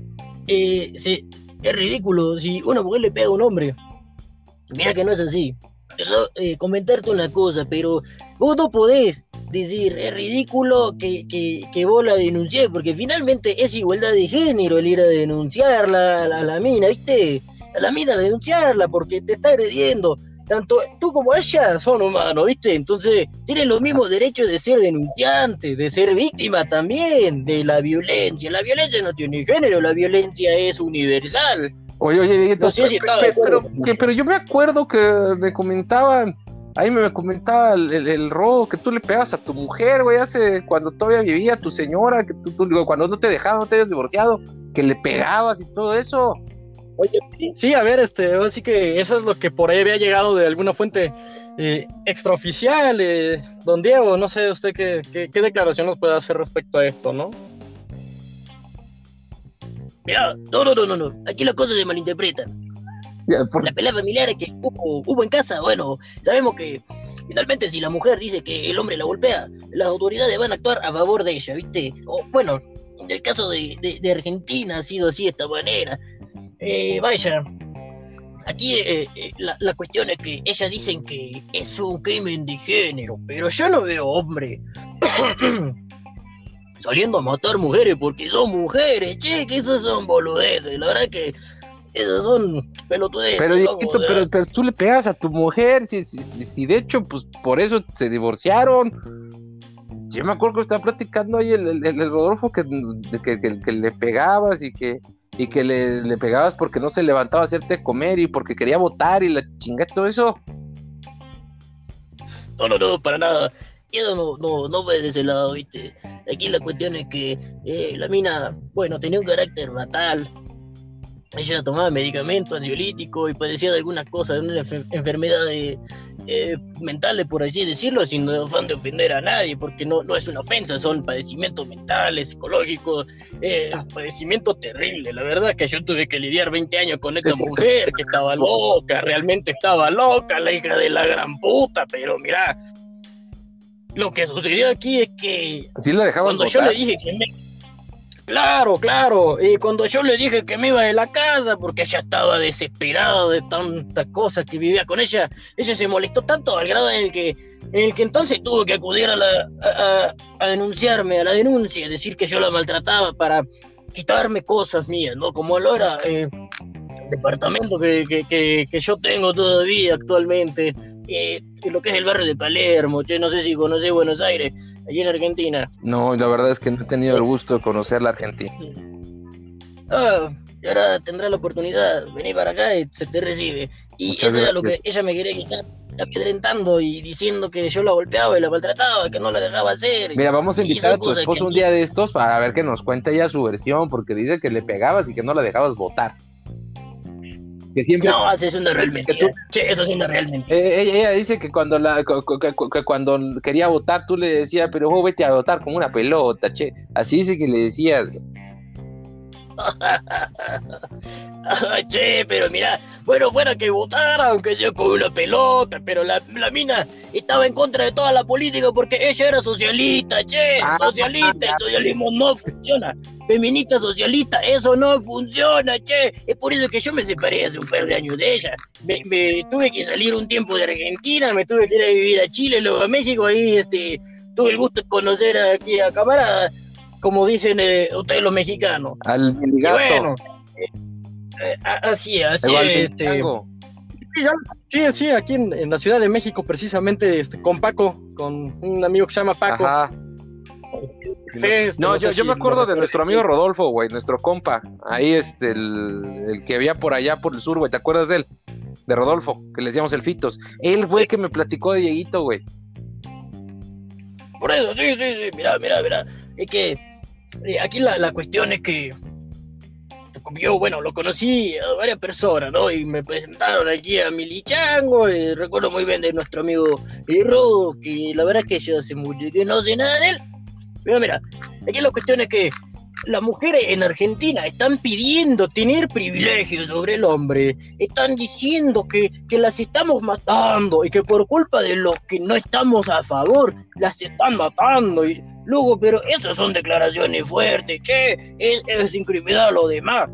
[SPEAKER 3] sí, es ridículo si una mujer le pega a un hombre. Mira que no es así. Eh, comentarte una cosa, pero vos no podés decir, es ridículo que, que, que vos la denunciés, porque finalmente es igualdad de género el ir a denunciarla a la, a la mina, ¿viste? A la mina denunciarla porque te está agrediendo. Tanto tú como ella son humanos, ¿viste? Entonces tienen los mismos derechos de ser denunciante, de ser víctima también de la violencia. La violencia no tiene género, la violencia es universal.
[SPEAKER 1] Oye, oye, Dieguito,
[SPEAKER 3] No sé si
[SPEAKER 1] pero, que- pero yo me acuerdo que me comentaban, ahí me comentaba el, el, el Rodo que tú le pegas a tu mujer, güey, hace cuando todavía vivía tu señora, que tú, tú, cuando no te dejaba, no te habías divorciado, que le pegabas y todo eso.
[SPEAKER 2] Oye, sí, a ver, este, así que eso es lo que por ahí había llegado de alguna fuente eh, extraoficial. eh, don Diego, no sé usted qué, qué, qué declaración nos puede hacer respecto a esto, ¿no?
[SPEAKER 3] Mira, no, no, no, no, no. Aquí las cosas se malinterpretan.
[SPEAKER 1] Ya, por-
[SPEAKER 3] La pelea familiar es que hubo, hubo en casa, bueno, sabemos que finalmente si la mujer dice que el hombre la golpea, las autoridades van a actuar a favor de ella, ¿viste? O bueno, en el caso de, de- de Argentina ha sido así de esta manera. Eh, vaya, aquí eh, eh, la, la cuestión es que ellas dicen que es un crimen de género, pero yo no veo hombre saliendo a matar mujeres porque son mujeres, che, que esas son boludeces, la verdad que esas son pelotudeces.
[SPEAKER 1] pero, pero, pero tú le pegas a tu mujer, si, si, si, si de hecho, pues por eso se divorciaron. Yo me acuerdo que estaba platicando ahí el, el, el Rodolfo que, de que, que- que le pegabas y que, y que le, le pegabas porque no se levantaba a hacerte comer y porque quería votar y la chingada todo eso.
[SPEAKER 3] No, no, no, para nada. Eso no, no, no fue de ese lado, ¿viste? Aquí la cuestión es que eh, la mina, bueno, tenía un carácter fatal. Ella tomaba medicamento ansiolítico y padecía de algunas cosas, de una enfer- enfermedad de, eh, mentales, por así decirlo, sin afán de ofender a nadie, porque no, no es una ofensa, son padecimientos mentales, psicológicos, eh, padecimientos terribles. La verdad que yo tuve que lidiar 20 años con esta mujer que estaba loca, realmente estaba loca, la hija de la gran puta, pero mira, lo que sucedió aquí es que
[SPEAKER 1] Así la dejabas
[SPEAKER 3] cuando yo le dije que me... Claro, claro. Y cuando yo le dije que me iba de la casa porque ella estaba desesperada de tantas cosas que vivía con ella, ella se molestó tanto al grado en el que, en el que entonces tuvo que acudir a, la, a, a- denunciarme, a la denuncia, decir que yo la maltrataba para quitarme cosas mías, ¿no? Como lo era eh, departamento que, que, que, yo tengo todavía actualmente, eh, lo que es el barrio de Palermo, che, no sé si conocés Buenos Aires, allí en Argentina.
[SPEAKER 1] No, la verdad es que no he tenido el gusto de conocer la Argentina.
[SPEAKER 3] Ah, y ahora tendrá la oportunidad, venir para acá y se te recibe. Y
[SPEAKER 1] Muchas
[SPEAKER 3] eso era lo que ella me quería quitar, amedrentando y diciendo que yo la golpeaba y la maltrataba, que no la dejaba hacer.
[SPEAKER 1] Mira, vamos a invitar a tu esposo
[SPEAKER 3] que-
[SPEAKER 1] un día de estos para ver que nos cuente ella su versión, porque dice que le pegabas y que no la dejabas votar. Que siempre
[SPEAKER 3] No, eso es una real
[SPEAKER 1] Que tú-
[SPEAKER 3] mentira. Che, eso es una real mentira.
[SPEAKER 1] Eh, ella, ella dice que cuando la que cuando quería votar tú le decías, pero vos vete a votar como una pelota, che. Así dice que le decías.
[SPEAKER 3] Che, pero mira, bueno, fuera que votara, aunque yo con una pelota, pero la, la mina estaba en contra de toda la política porque ella era socialista, che,
[SPEAKER 1] Ah,
[SPEAKER 3] socialista, el socialismo no funciona. Feminista socialista, eso no funciona, che. Es por eso que yo me separé hace un par de años de ella. Me, me tuve que salir un tiempo de Argentina, me tuve que ir a vivir a Chile, luego a México, ahí este, tuve el gusto de conocer aquí a camarada, como dicen eh, ustedes los mexicanos.
[SPEAKER 1] Al mendigato.
[SPEAKER 3] bueno, eh, así, así, este.
[SPEAKER 2] Sí, sí, aquí en, en la Ciudad de México, precisamente este, con Paco, con un amigo que se llama Paco.
[SPEAKER 1] Ajá.
[SPEAKER 2] Sí, este,
[SPEAKER 1] No, yo,
[SPEAKER 2] sé
[SPEAKER 1] yo
[SPEAKER 2] si
[SPEAKER 1] me acuerdo de nuestro amigo Rodolfo, güey, nuestro compa. Ahí, este, el, el que había por allá, por el sur, güey. ¿Te acuerdas de él? De Rodolfo, que le decíamos el Fitos. Él fue el que me platicó de Dieguito, güey.
[SPEAKER 3] por eso, sí, sí, sí, mira, mira, mira, es que eh, aquí la, la cuestión es que yo, bueno, lo conocí a varias personas, ¿no? Y me presentaron aquí a Mili Chango, y recuerdo muy bien de nuestro amigo eh, Rodo, que la verdad es que yo hace mucho que no sé nada de él. Pero mira, aquí la cuestión es que las mujeres en Argentina están pidiendo tener privilegios sobre el hombre, están diciendo que, que las estamos matando y que por culpa de los que no estamos a favor, las están matando. Y luego, pero esas son declaraciones fuertes, che, es, es incriminar a los demás.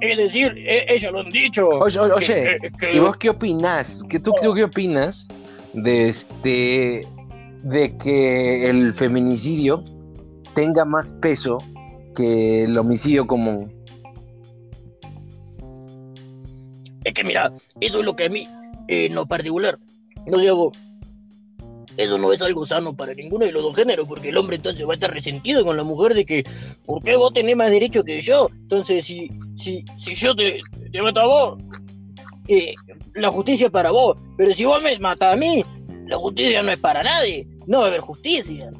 [SPEAKER 3] Es decir, e, ellos lo han dicho.
[SPEAKER 1] Oye, oye, ¿y vos qué opinas? ¿Qué, tú, ¿Tú qué opinas de este de que el feminicidio tenga más peso que el homicidio común.
[SPEAKER 3] Es que mira, eso es lo que a mí, en lo particular, no digo, eso no es algo sano para ninguno de los dos géneros, porque el hombre entonces va a estar resentido con la mujer de que, ¿por qué vos tenés más derecho que yo? Entonces, si, si, si yo te, te mato a vos, eh, la justicia es para vos, pero si vos me matas a mí, la justicia no es para nadie, no va a haber justicia.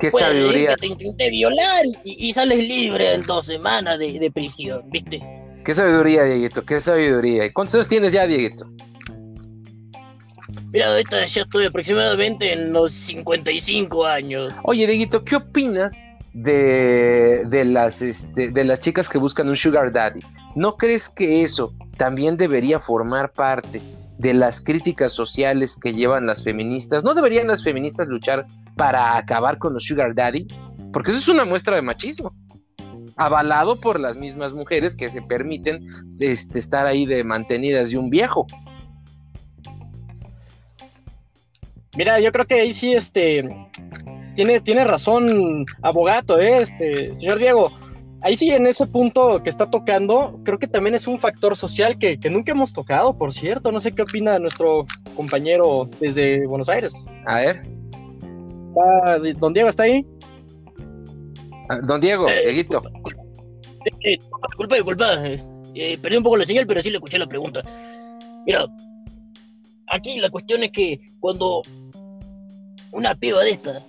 [SPEAKER 1] ¿Qué sabiduría?
[SPEAKER 3] Que te intenté violar y, sales libre en dos semanas de, prisión, ¿viste?
[SPEAKER 1] ¿Qué sabiduría, Dieguito? ¿Qué sabiduría? ¿Cuántos años tienes ya, Dieguito?
[SPEAKER 3] Mira, ya estoy aproximadamente en los 55 años.
[SPEAKER 1] Oye, Dieguito, ¿qué opinas de, de, las, este, de las chicas que buscan un sugar daddy? ¿No crees que eso también debería formar parte de las críticas sociales que llevan las feministas. ¿No deberían las feministas luchar para acabar con los sugar daddy? Porque eso es una muestra de machismo. Avalado por las mismas mujeres que se permiten este, estar ahí de mantenidas de un viejo.
[SPEAKER 2] Mira, yo creo que ahí sí, este, tiene, tiene razón abogado, ¿eh? este, señor Diego ahí sí, en ese punto que está tocando, creo que también es un factor social que, nunca hemos tocado, por cierto. No sé qué opina nuestro compañero desde Buenos Aires.
[SPEAKER 1] A ver.
[SPEAKER 2] ¿Don Diego está ahí?
[SPEAKER 1] Ah, don Diego, eh, Dieguito.
[SPEAKER 3] Disculpa, disculpa. Eh, eh, perdí un poco la señal, pero sí le escuché la pregunta. Mira, aquí la cuestión es que cuando una piba de esta,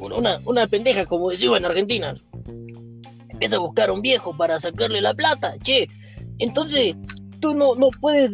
[SPEAKER 3] una, una pendeja, como decimos en Argentina, empieza a buscar a un viejo para sacarle la plata, che. Entonces, tú no, no puedes.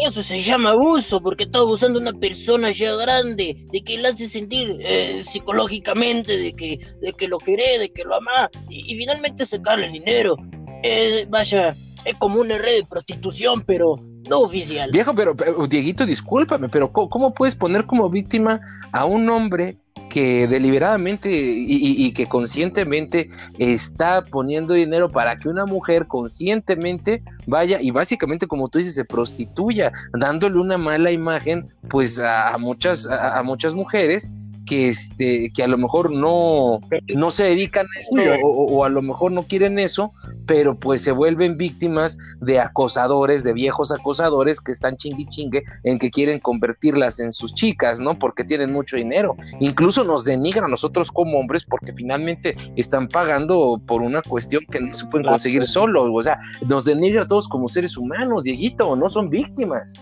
[SPEAKER 3] Eso se llama abuso, porque está abusando de una persona ya grande, de que le hace sentir eh, psicológicamente, de que, de que lo querés, de que lo amás, y, finalmente sacarle el dinero. Eh, vaya, es como una red de prostitución, pero no oficial.
[SPEAKER 1] Viejo, pero, Dieguito, discúlpame, pero ¿cómo, puedes poner como víctima a un hombre que deliberadamente y, que conscientemente está poniendo dinero para que una mujer conscientemente vaya y básicamente como tú dices se prostituya dándole una mala imagen pues a, muchas a muchas mujeres que, este, que a lo mejor no, no se dedican a eso o, a lo mejor no quieren eso, pero pues se vuelven víctimas de acosadores, de viejos acosadores que están chingui chingue en que quieren convertirlas en sus chicas, ¿no? Porque tienen mucho dinero. Incluso nos denigran a nosotros como hombres porque finalmente están pagando por una cuestión que no se pueden conseguir solos. O sea, nos denigra a todos como seres humanos, Dieguito, no son víctimas.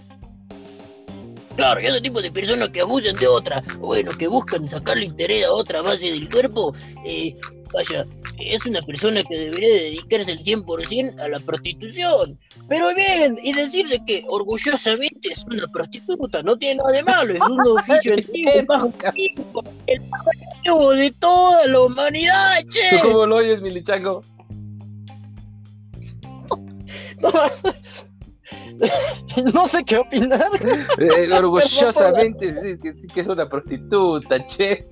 [SPEAKER 3] Claro, y ese tipo de personas que abusan de otra, bueno, que buscan sacarle interés a otra base del cuerpo, eh, vaya, es una persona que debería dedicarse el 100% a la prostitución. Pero bien, y decirle que orgullosamente es una prostituta, no tiene nada de malo, es un oficio antiguo, el más antiguo de toda la humanidad, che.
[SPEAKER 1] ¿Tú cómo lo oyes, Milichango?
[SPEAKER 2] no, sé qué opinar.
[SPEAKER 1] Eh, orgullosamente sí, que, es una prostituta, che.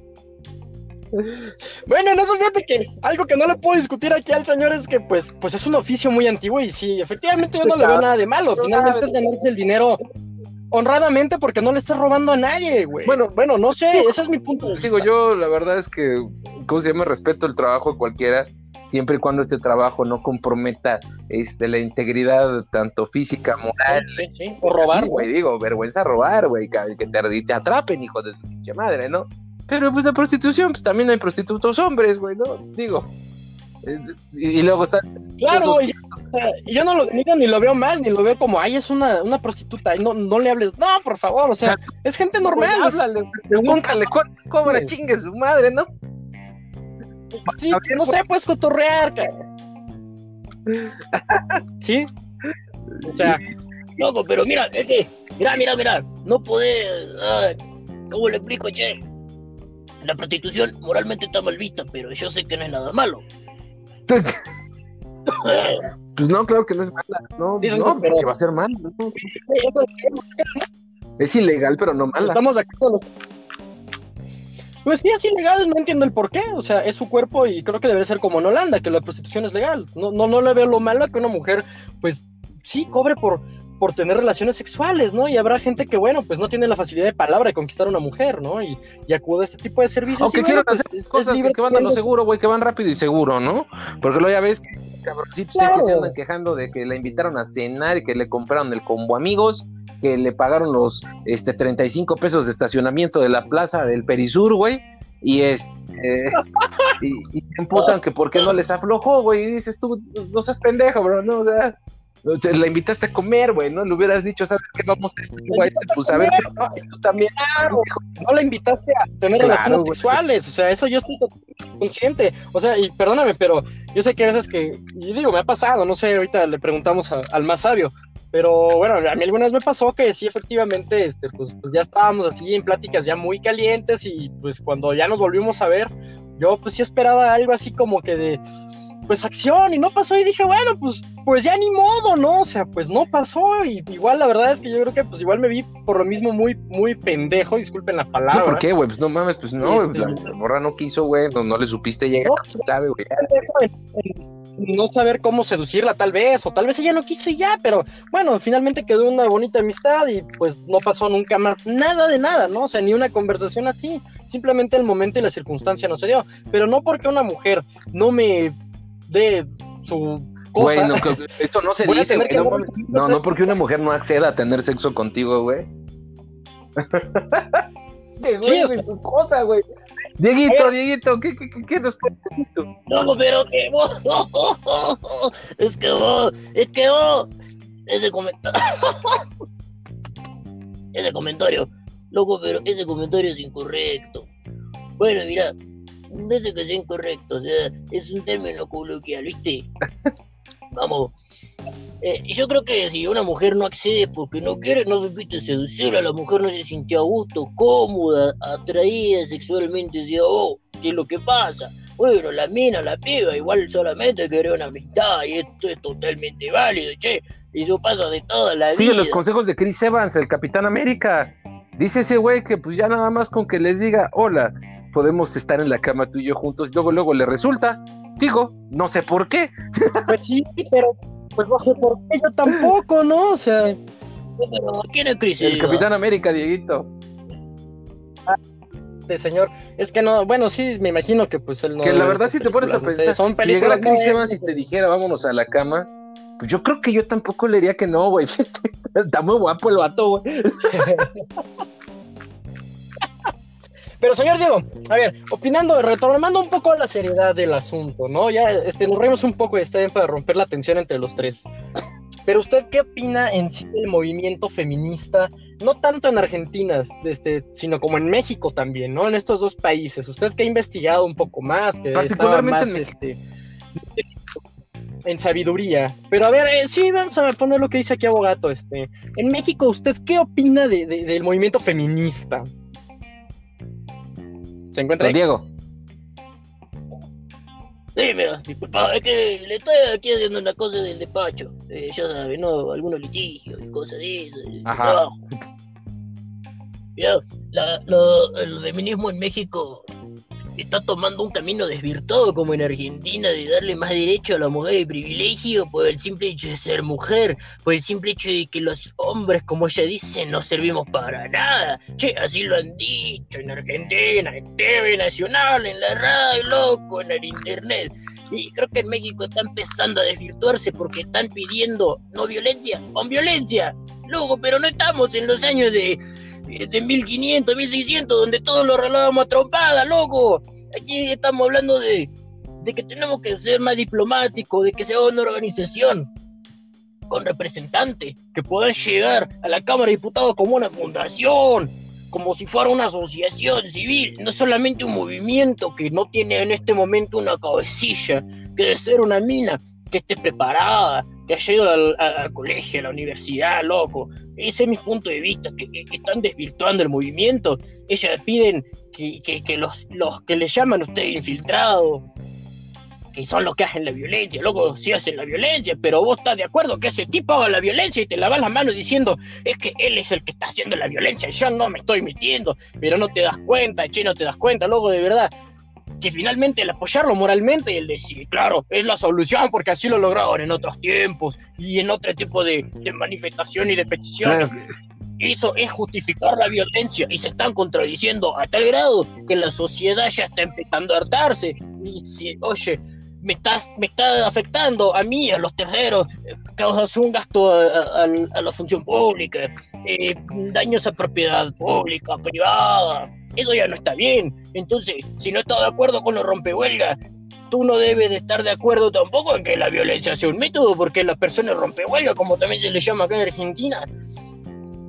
[SPEAKER 2] Bueno, no, fíjate que algo que no le puedo discutir aquí al señor es que pues, pues es un oficio muy antiguo y sí, efectivamente yo no le veo nada de malo. Finalmente es ganarse el dinero honradamente porque no le estás robando a nadie, güey. Bueno, bueno, no sé, ese es mi punto de
[SPEAKER 1] Digo, yo la verdad es que, ¿cómo se llama? Respeto el trabajo de cualquiera siempre y cuando este trabajo no comprometa este, la integridad tanto física, moral.
[SPEAKER 2] O robar,
[SPEAKER 1] güey. Digo, vergüenza robar, güey, que, te, te, atrapen, hijo de su pinche madre, ¿no? Pero pues la prostitución, pues también hay prostitutos hombres, güey, ¿no? Digo. Y, luego está.
[SPEAKER 2] Claro, yo no lo digo ni lo veo mal, ni lo veo como, ay, es una, una prostituta, y no, no le hables, no, por favor, o sea, es gente normal.
[SPEAKER 1] Háblale, pregúntale, cobra chingue su madre, ¿no?
[SPEAKER 2] Sí, no sé, puedes cotorrear, ¿Sí?
[SPEAKER 3] O sea, loco, pero mira, es que, mira, mira, mira, no podés, ¿cómo le explico, che? La prostitución moralmente está mal vista, pero yo sé que no es nada malo.
[SPEAKER 1] Pues no, claro que no es mala. No,
[SPEAKER 2] Dicen
[SPEAKER 1] no,
[SPEAKER 2] que-
[SPEAKER 1] porque va a ser mala. ¿no? Es ilegal, pero no mala.
[SPEAKER 2] Estamos de acuerdo. Pues sí, es ilegal, no entiendo el por qué. O sea, es su cuerpo y creo que debe ser como en Holanda, que la prostitución es legal. No, no, no le veo lo malo que una mujer, pues sí, cobre por, por tener relaciones sexuales, ¿no? Y habrá gente que, bueno, pues no tiene la facilidad de palabra de conquistar a una mujer, ¿no? Y, y acude a este tipo de servicios.
[SPEAKER 1] Aunque
[SPEAKER 2] bueno,
[SPEAKER 1] quieran
[SPEAKER 2] pues,
[SPEAKER 1] hacer
[SPEAKER 2] es- es
[SPEAKER 1] cosas que,
[SPEAKER 2] libre
[SPEAKER 1] que van a lo seguro, güey, que van rápido y seguro, ¿no? Porque luego ya ves que cabroncitos sí que se andan quejando de que la invitaron a cenar y que le compraron el combo amigos, que le pagaron los este 35 pesos de estacionamiento de la plaza del Perisur, güey, y este y, y se emputan que por qué no les aflojó, güey, y dices tú, no seas pendejo, bro, no, o sea, te la invitaste a comer, güey, ¿no? Le hubieras dicho, ¿sabes qué? Vamos a este, güey, pues a ver, no, y tú también,
[SPEAKER 2] Claro, no la invitaste a tener
[SPEAKER 1] Claro,
[SPEAKER 2] relaciones sexuales, o sea, eso yo estoy consciente, o sea, y perdóname, pero yo sé que a veces que, y digo, me ha pasado, no sé, ahorita le preguntamos a- al más sabio, pero bueno, a mí alguna vez me pasó que sí, efectivamente, este, pues, pues ya estábamos así en pláticas ya muy calientes y pues cuando ya nos volvimos a ver, yo pues sí esperaba algo así como que de, pues acción y no pasó y dije, bueno, pues, pues ya ni modo, ¿no? O sea, pues no pasó y igual la verdad es que yo creo que pues igual me vi por lo mismo muy, muy pendejo, disculpen la palabra.
[SPEAKER 1] No, ¿por qué, güey? Pues no mames, pues no,
[SPEAKER 2] Este-
[SPEAKER 1] la, la morra no quiso, güey, no, no le supiste llegar,
[SPEAKER 2] No,
[SPEAKER 1] sabe, güey.
[SPEAKER 2] no saber cómo seducirla tal vez, o tal vez ella no quiso y ya, pero bueno, finalmente quedó una bonita amistad y pues no pasó nunca más nada de nada, ¿no? O sea, ni una conversación así, simplemente el momento y la circunstancia no se dio, pero no porque una mujer no me dé su
[SPEAKER 1] Güey,
[SPEAKER 2] cosa.
[SPEAKER 1] no, que- esto no se dice, güey. No, no, no porque una mujer no acceda a tener sexo contigo, güey. De güey,
[SPEAKER 2] o
[SPEAKER 1] güey,
[SPEAKER 2] sea-
[SPEAKER 1] su cosa, güey. Dieguito, Dieguito, ¿qué, qué, qué, qué nos?
[SPEAKER 3] No, pero que vos. Es que vos. Es que vos. Ese comentario. Ese comentario. Loco, pero ese comentario es incorrecto. Bueno, mira. No es que sea incorrecto. O sea, es un término coloquial, ¿viste? Vamos. Eh, yo creo que si una mujer no accede porque no quiere, no supiste seducir a la mujer, no se sintió a gusto, cómoda, atraída sexualmente, decía, oh, ¿qué es lo que pasa? Bueno, la mina, la piba, igual solamente quiere una amistad y esto es totalmente válido, che. Y eso pasa de toda la
[SPEAKER 1] Sigue
[SPEAKER 3] vida.
[SPEAKER 1] los consejos de Chris Evans, el Capitán América. Dice ese güey que pues ya nada más con que les diga, hola, podemos estar en la cama tú y yo juntos, y luego, luego le resulta. Digo, no sé por qué.
[SPEAKER 2] Pues sí, pero pues no sé por qué yo tampoco, ¿no? O sea,
[SPEAKER 3] Pero, ¿quién es Chris?
[SPEAKER 1] El? Capitán América, Dieguito.
[SPEAKER 2] este señor, es que no, bueno, sí, me imagino que pues él no.
[SPEAKER 1] Que la
[SPEAKER 2] ve
[SPEAKER 1] verdad, si te pones a
[SPEAKER 2] películas, no sé,
[SPEAKER 1] pensar,
[SPEAKER 2] son
[SPEAKER 1] si llegara Chris Evans y te dijera, vámonos a la cama, pues yo creo que yo tampoco le diría que no, güey. Está muy guapo el vato, güey.
[SPEAKER 2] Pero señor Diego, a ver, opinando, retomando un poco la seriedad del asunto, ¿no? Ya este, nos reímos un poco y está bien para romper la tensión entre los tres. Pero usted, ¿qué opina en sí del movimiento feminista? No tanto en Argentina, este, sino como en México también, ¿no? En estos dos países. Usted que ha investigado un poco más, que estaba más,
[SPEAKER 1] en
[SPEAKER 2] este, en sabiduría. Pero a ver, eh, sí, vamos a poner lo que dice aquí Abogato. Este, en México, ¿usted qué opina de- de- del movimiento feminista? ¿Se encuentra ahí?
[SPEAKER 1] Diego.
[SPEAKER 3] Sí, mira, disculpa, es que le estoy aquí haciendo una cosa del despacho. Eh, ya sabes, ¿no? Algunos litigios y cosas de de
[SPEAKER 1] Ajá.
[SPEAKER 3] trabajo. Mira, la- lo- el feminismo en México está tomando un camino desvirtuado como en Argentina de darle más derecho a la mujer y privilegio por el simple hecho de ser mujer, por el simple hecho de que los hombres, como ella dice, no servimos para nada. Che, así lo han dicho en Argentina, en TV Nacional, en la radio, loco, en el internet. Y creo que en México está empezando a desvirtuarse porque están pidiendo no violencia, con violencia. Loco, pero no estamos en los años de, de 1500, 1600, donde todos lo arreglábamos a trompada, loco. Aquí estamos hablando de, de que tenemos que ser más diplomáticos, de que sea una organización con representantes que puedan llegar a la Cámara de Diputados como una fundación, como si fuera una asociación civil, no solamente un movimiento que no tiene en este momento una cabecilla, que debe ser una mina que esté preparada, que haya ido al, colegio, a la universidad, loco. Ese es mi punto de vista, que, están desvirtuando el movimiento. Ellas piden que, que- los, los que le llaman a ustedes infiltrados que son los que hacen la violencia, luego sí hacen la violencia, pero vos estás de acuerdo que ese tipo haga la violencia y te lavas las manos diciendo, es que él es el que está haciendo la violencia, yo no me estoy metiendo, pero no te das cuenta, che, no te das cuenta, luego de verdad, que finalmente el apoyarlo moralmente y el decir, claro, es la solución porque así lo lograron en otros tiempos y en otro tipo de, de manifestación y de petición. Eso es justificar la violencia y se están contradiciendo a tal grado que la sociedad ya está empezando a hartarse. Y si, oye, me está, me está afectando a mí, a los terceros, eh, causas un gasto a, a, la función pública, eh, daños a propiedad pública, privada. Eso ya no está bien. Entonces, si no estás de acuerdo con los rompehuelgas, tú no debes de estar de acuerdo tampoco en que la violencia sea un método, porque las personas rompehuelgas, como también se les llama acá en Argentina,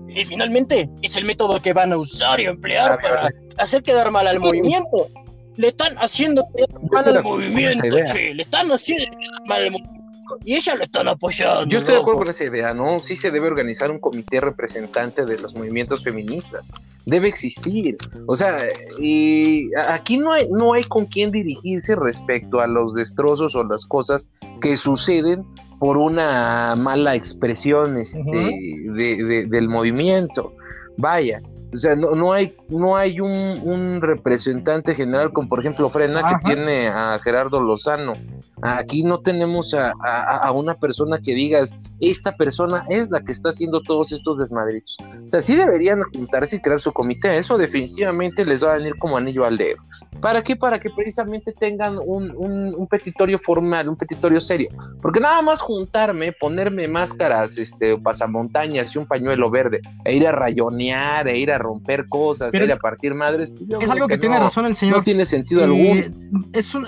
[SPEAKER 3] y finalmente es el método que van a usar y emplear ah, para hacer quedar mal al movimiento. Le están haciendo quedar mal al movimiento, che. Le están haciendo quedar mal al movimiento. Y ellas lo están apoyando.
[SPEAKER 1] Yo estoy de acuerdo con esa idea, ¿no? Sí se debe organizar un comité representante de los movimientos feministas. Debe existir. O sea, y aquí no hay, no hay con quién dirigirse respecto a los destrozos o las cosas que suceden por una mala expresión este, del movimiento. Vaya, o sea, no, no hay, no hay un, representante general como por ejemplo Frena que tiene a Gerardo Lozano. Aquí no tenemos a, una persona que digas, esta persona es la que está haciendo todos estos desmadritos. O sea, sí deberían juntarse y crear su comité. Eso definitivamente les va a venir como anillo al dedo. ¿Para qué? Para que precisamente tengan un, un, petitorio formal, un petitorio serio. Porque nada más juntarme, ponerme máscaras, este, pasamontañas y un pañuelo verde, e ir a rayonear, e ir a romper cosas, e ir a partir madres.
[SPEAKER 2] Pues es algo que, tiene razón el señor.
[SPEAKER 1] No tiene sentido algún.
[SPEAKER 2] Es un.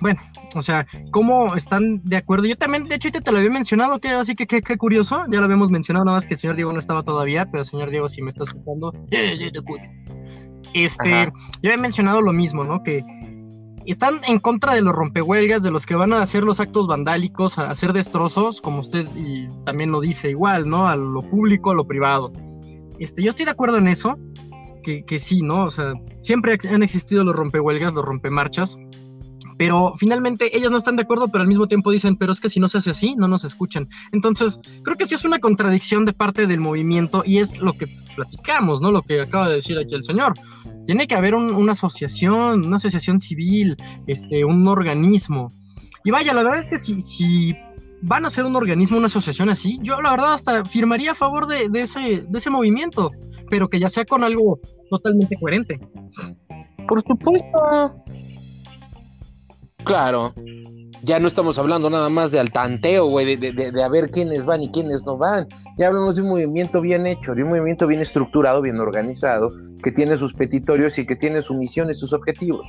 [SPEAKER 2] bueno, o sea, ¿cómo están de acuerdo? Yo también, de hecho, te lo había mencionado, que así que qué curioso, ya lo habíamos mencionado, nada más que el señor Diego no estaba todavía, pero el señor Diego, si me está escuchando, te escucho. Este, yo he mencionado lo mismo, ¿no? Que están en contra de los rompehuelgas, de los que van a hacer los actos vandálicos, a hacer destrozos, como usted y también lo dice igual, ¿no? A lo público, a lo privado. Este, yo estoy de acuerdo en eso, que, que sí, ¿no? O sea, siempre han existido los rompehuelgas, los rompemarchas, pero finalmente ellos no están de acuerdo, pero al mismo tiempo dicen, pero es que si no se hace así, no nos escuchan. Entonces, creo que sí es una contradicción de parte del movimiento y es lo que platicamos, ¿no? Lo que acaba de decir aquí el señor. Tiene que haber una asociación, una asociación civil, este, un organismo. Y vaya, la verdad es que si, si van a ser un organismo, una asociación así, yo la verdad hasta firmaría a favor de, de, ese, de ese movimiento, pero que ya sea con algo totalmente coherente.
[SPEAKER 1] Por supuesto, Claro. Ya no estamos hablando nada más de al tanteo, güey, de, de, de, a ver quiénes van y quiénes no van. Ya hablamos de un movimiento bien hecho, de un movimiento bien estructurado, bien organizado, que tiene sus petitorios y que tiene su misión y sus objetivos.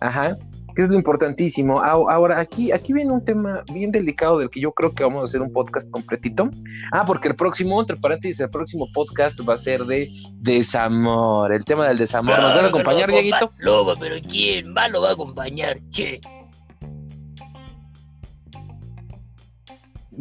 [SPEAKER 1] Ajá. Que es lo importantísimo. Ahora, aquí, aquí viene un tema bien delicado del que yo creo que vamos a hacer un podcast completito. Ah, porque el próximo, entre paréntesis, el próximo podcast va a ser de desamor. El tema del desamor. ¿Nos vas a acompañar, Dieguito?
[SPEAKER 3] Lobo, pero ¿quién va lo va a acompañar? Che.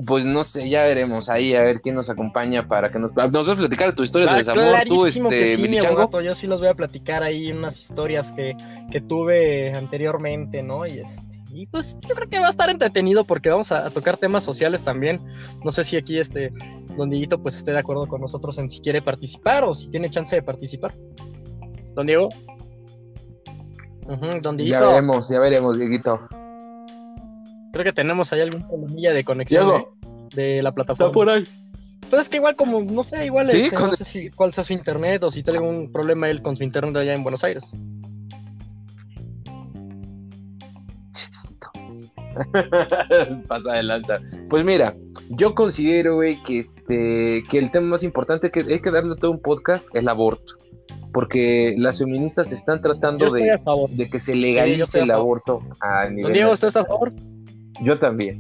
[SPEAKER 1] Pues no sé, ya veremos ahí a ver quién nos acompaña para que nos, nos vas a platicar tu historia de desamor, tú, este,
[SPEAKER 2] sí, yo sí los voy a platicar ahí unas historias que, que tuve anteriormente, ¿no? Y este, y pues yo creo que va a estar entretenido porque vamos a, tocar temas sociales también. No sé si aquí este Don Dieguito pues esté de acuerdo con nosotros en si quiere participar o si tiene chance de participar. Don Diego.
[SPEAKER 1] don Dieguito. Ya veremos, ya veremos, Dieguito.
[SPEAKER 2] Creo que tenemos ahí algún problemilla de conexión de, la plataforma. Está por ahí. Pues es que igual como, no sé, igual ¿Sí? Este, no sé si, cuál sea su internet o si tiene algún problema él con su internet allá en Buenos Aires.
[SPEAKER 1] Pasa de lanza. Pues mira, yo considero, güey, que este, que el tema más importante que hay que darle todo un podcast es el aborto. Porque las feministas están tratando de, de, que se legalice el aborto a
[SPEAKER 2] nivel. Diego, ¿usted está a favor?
[SPEAKER 1] Yo también.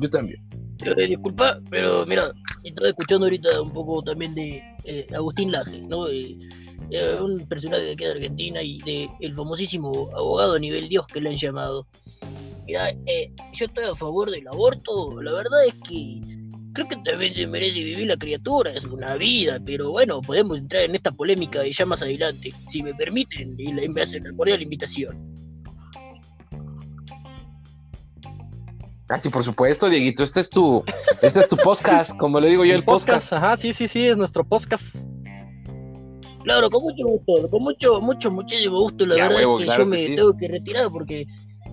[SPEAKER 1] Yo también.
[SPEAKER 3] Eh, disculpa, pero mira, estaba escuchando ahorita un poco también de eh, Agustín Laje, ¿no? Eh, un personaje de aquí de Argentina y de el famosísimo abogado a nivel Dios que le han llamado. Mira, yo estoy a favor del aborto. La verdad es que creo que también se merece vivir la criatura, es una vida, pero bueno, podemos entrar en esta polémica ya más adelante, si me permiten, y me hacen la cordial invitación.
[SPEAKER 1] Ah, sí, por supuesto, Dieguito. Este es tu, este es tu podcast, como le digo yo, el, podcast.
[SPEAKER 2] Ajá, sí, sí, sí, es nuestro podcast.
[SPEAKER 3] Claro, con mucho gusto, con mucho, mucho, muchísimo gusto. La
[SPEAKER 1] Ya,
[SPEAKER 3] verdad
[SPEAKER 1] huevo,
[SPEAKER 3] es que
[SPEAKER 1] claro
[SPEAKER 3] yo
[SPEAKER 1] que
[SPEAKER 3] me
[SPEAKER 1] sí.
[SPEAKER 3] tengo que retirar porque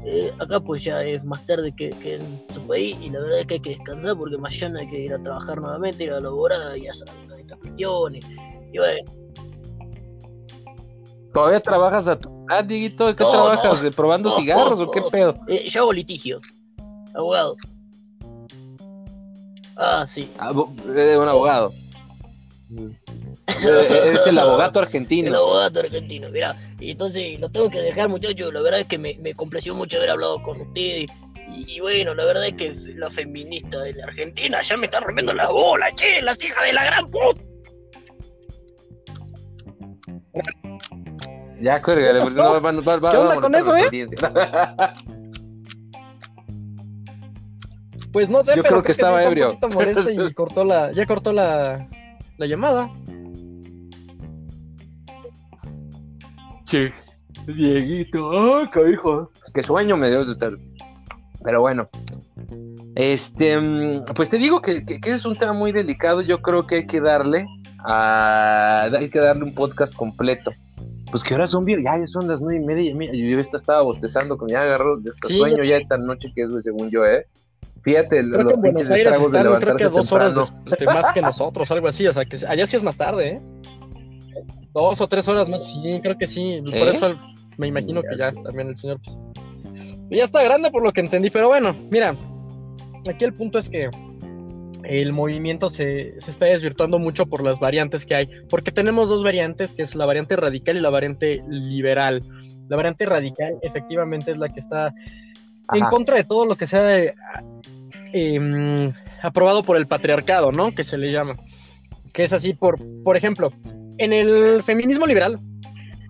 [SPEAKER 3] eh, acá pues ya es más tarde que, que en tu país y la verdad es que hay que descansar porque mañana hay que ir a trabajar nuevamente, ir a laborar y hacer estas cuestiones. Y bueno,
[SPEAKER 1] ¿Todavía trabajas a tu edad, Dieguito? ¿De qué
[SPEAKER 3] No,
[SPEAKER 1] trabajas?
[SPEAKER 3] no.
[SPEAKER 1] ¿De probando
[SPEAKER 3] No,
[SPEAKER 1] cigarros
[SPEAKER 3] no,
[SPEAKER 1] o qué
[SPEAKER 3] no.
[SPEAKER 1] pedo?
[SPEAKER 3] eh, yo hago litigio, abogado. Ah, sí.
[SPEAKER 1] Abo- eh, un abogado. Es el abogado
[SPEAKER 3] El
[SPEAKER 1] argentino.
[SPEAKER 3] abogado argentino, mira, y entonces lo tengo que dejar muchachos, la verdad es que me, me complació mucho haber hablado con ustedes, y, y bueno, la verdad es que la feminista de la Argentina ya me está rompiendo la bola, che, las hijas de la gran puta.
[SPEAKER 1] Ya, cuélgale, porque no, va- va-
[SPEAKER 2] ¿Qué onda con eso, eh? Pues no sé,
[SPEAKER 1] Yo
[SPEAKER 2] pero
[SPEAKER 1] creo que estaba
[SPEAKER 2] sí está
[SPEAKER 1] ebrio.
[SPEAKER 2] Un poquito molesta y cortó la, ya cortó la, la llamada.
[SPEAKER 1] Sí. Dieguito, ay, hijo. Qué sueño me dio de tal. Pero bueno. Este, mm, pues te digo que, que- que es un tema muy delicado. Yo creo que hay que darle a, hay que darle un podcast completo. Pues que ahora son bien, ya son las nueve y media. y mira, Yo esta estaba bostezando con ya agarró de este
[SPEAKER 2] Sí,
[SPEAKER 1] sueño
[SPEAKER 2] ya-
[SPEAKER 1] ya tan noche que es, güey, según yo, eh. Fíjate,
[SPEAKER 2] Creo que
[SPEAKER 1] los
[SPEAKER 2] Buenos
[SPEAKER 1] pinches
[SPEAKER 2] Aires
[SPEAKER 1] estragos de
[SPEAKER 2] están, creo que dos horas
[SPEAKER 1] temprano.
[SPEAKER 2] de más que nosotros, algo así. O sea, que allá sí es más tarde, ¿eh? Dos o tres horas más, sí, creo que sí. Por
[SPEAKER 1] ¿Eh?
[SPEAKER 2] eso me imagino que ya también el señor, pues. Ya está grande por lo que entendí, pero bueno, mira, aquí el punto es que el movimiento se, se está desvirtuando mucho por las variantes que hay, porque tenemos dos variantes, que es la variante radical y la variante liberal. La variante radical efectivamente es la que está en contra de todo lo que sea em, aprobado por el patriarcado, ¿no? Que se le llama. Que es así por, por ejemplo, en el feminismo liberal,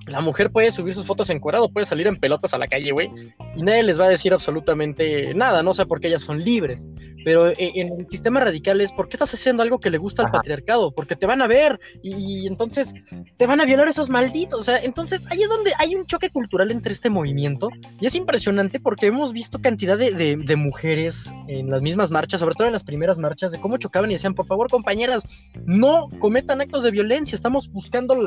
[SPEAKER 2] la mujer puede subir sus fotos encuadrado, puede salir en pelotas a la calle, güey, y nadie les va a decir absolutamente nada, no sé por qué ellas son libres. Pero eh, en el sistema radical es, ¿por qué estás haciendo algo que le gusta al
[SPEAKER 1] Ajá.
[SPEAKER 2] patriarcado? Porque te van a ver y, y entonces te van a violar esos malditos. O sea, entonces ahí es donde hay un choque cultural entre este movimiento y es impresionante porque hemos visto cantidad de, de- de mujeres en las mismas marchas, sobre todo en las primeras marchas, de cómo chocaban y decían, por favor, compañeras, no cometan actos de violencia, estamos buscando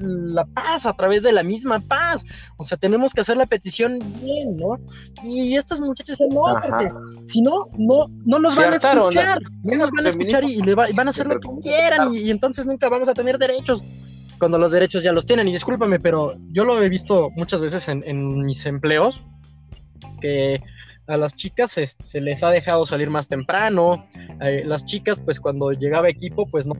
[SPEAKER 2] la paz a través de la misma paz. O sea, tenemos que hacer la petición bien, ¿no? Y estas muchachas dicen, no,
[SPEAKER 1] Ajá.
[SPEAKER 2] porque si no, no, no nos van a escuchar, no nos van a escuchar y, y le va- y van a hacer lo que quieran y, y entonces nunca vamos a tener derechos cuando los derechos ya los tienen. Y discúlpame, pero yo lo he visto muchas veces en, en mis empleos, que a las chicas se, se les ha dejado salir más temprano, eh, las chicas pues cuando llegaba equipo pues no...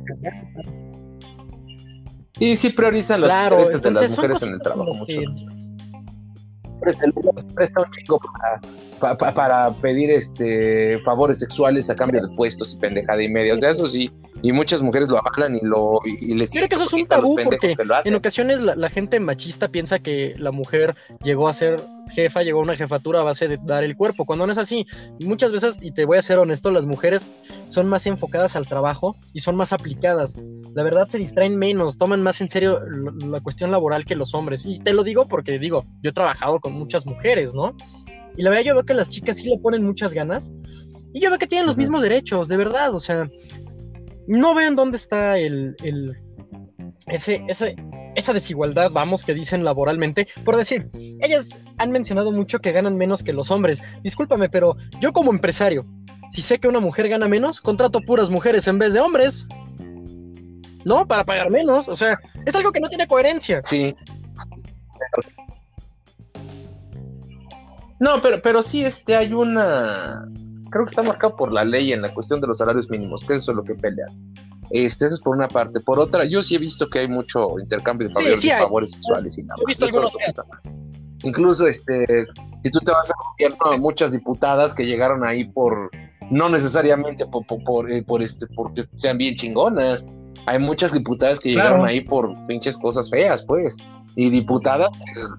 [SPEAKER 1] Y sí priorizan los
[SPEAKER 2] Claro,
[SPEAKER 1] intereses de las mujeres en el trabajo.
[SPEAKER 2] las
[SPEAKER 1] mucho.
[SPEAKER 2] que
[SPEAKER 1] presta, un chingo para, pa- pa- para pedir este favores sexuales a cambio de puestos y pendejada y media. O sea, eso sí, y muchas mujeres lo avalan y lo y, y les
[SPEAKER 2] creo que eso es un tabú porque. En ocasiones la, la gente machista piensa que la mujer llegó a ser jefa, llegó a una jefatura a base de dar el cuerpo, cuando no es así. Muchas veces, y te voy a ser honesto, las mujeres son más enfocadas al trabajo y son más aplicadas. La verdad se distraen menos, toman más en serio la cuestión laboral que los hombres. Y te lo digo porque digo, yo he trabajado con muchas mujeres, ¿no? Y la verdad yo veo que las chicas sí le ponen muchas ganas. Y yo veo que tienen los mismos derechos, de verdad. O sea, no vean dónde está el, el- ese, ese, esa desigualdad, vamos, que dicen laboralmente. Por decir, ellas han mencionado mucho que ganan menos que los hombres. Discúlpame, pero yo como empresario, si sé que una mujer gana menos, contrato puras mujeres en vez de hombres. ¿No? Para pagar menos. O sea, es algo que no tiene coherencia.
[SPEAKER 1] Sí. No, pero, pero sí, este, hay una. Creo que está marcado por la ley en la cuestión de los salarios mínimos, que eso es lo que pelean. Este, eso es por una parte. Por otra, yo sí he visto que hay mucho intercambio de favores,
[SPEAKER 2] sí
[SPEAKER 1] de
[SPEAKER 2] hay.
[SPEAKER 1] favores sexuales y nada.
[SPEAKER 2] He visto algunos.
[SPEAKER 1] Incluso, este, si tú te vas al gobierno, muchas diputadas que llegaron ahí por, no necesariamente por, por, por, eh, por este, porque sean bien chingonas. Hay muchas diputadas que
[SPEAKER 2] Claro.
[SPEAKER 1] llegaron ahí por pinches cosas feas, pues. Y diputadas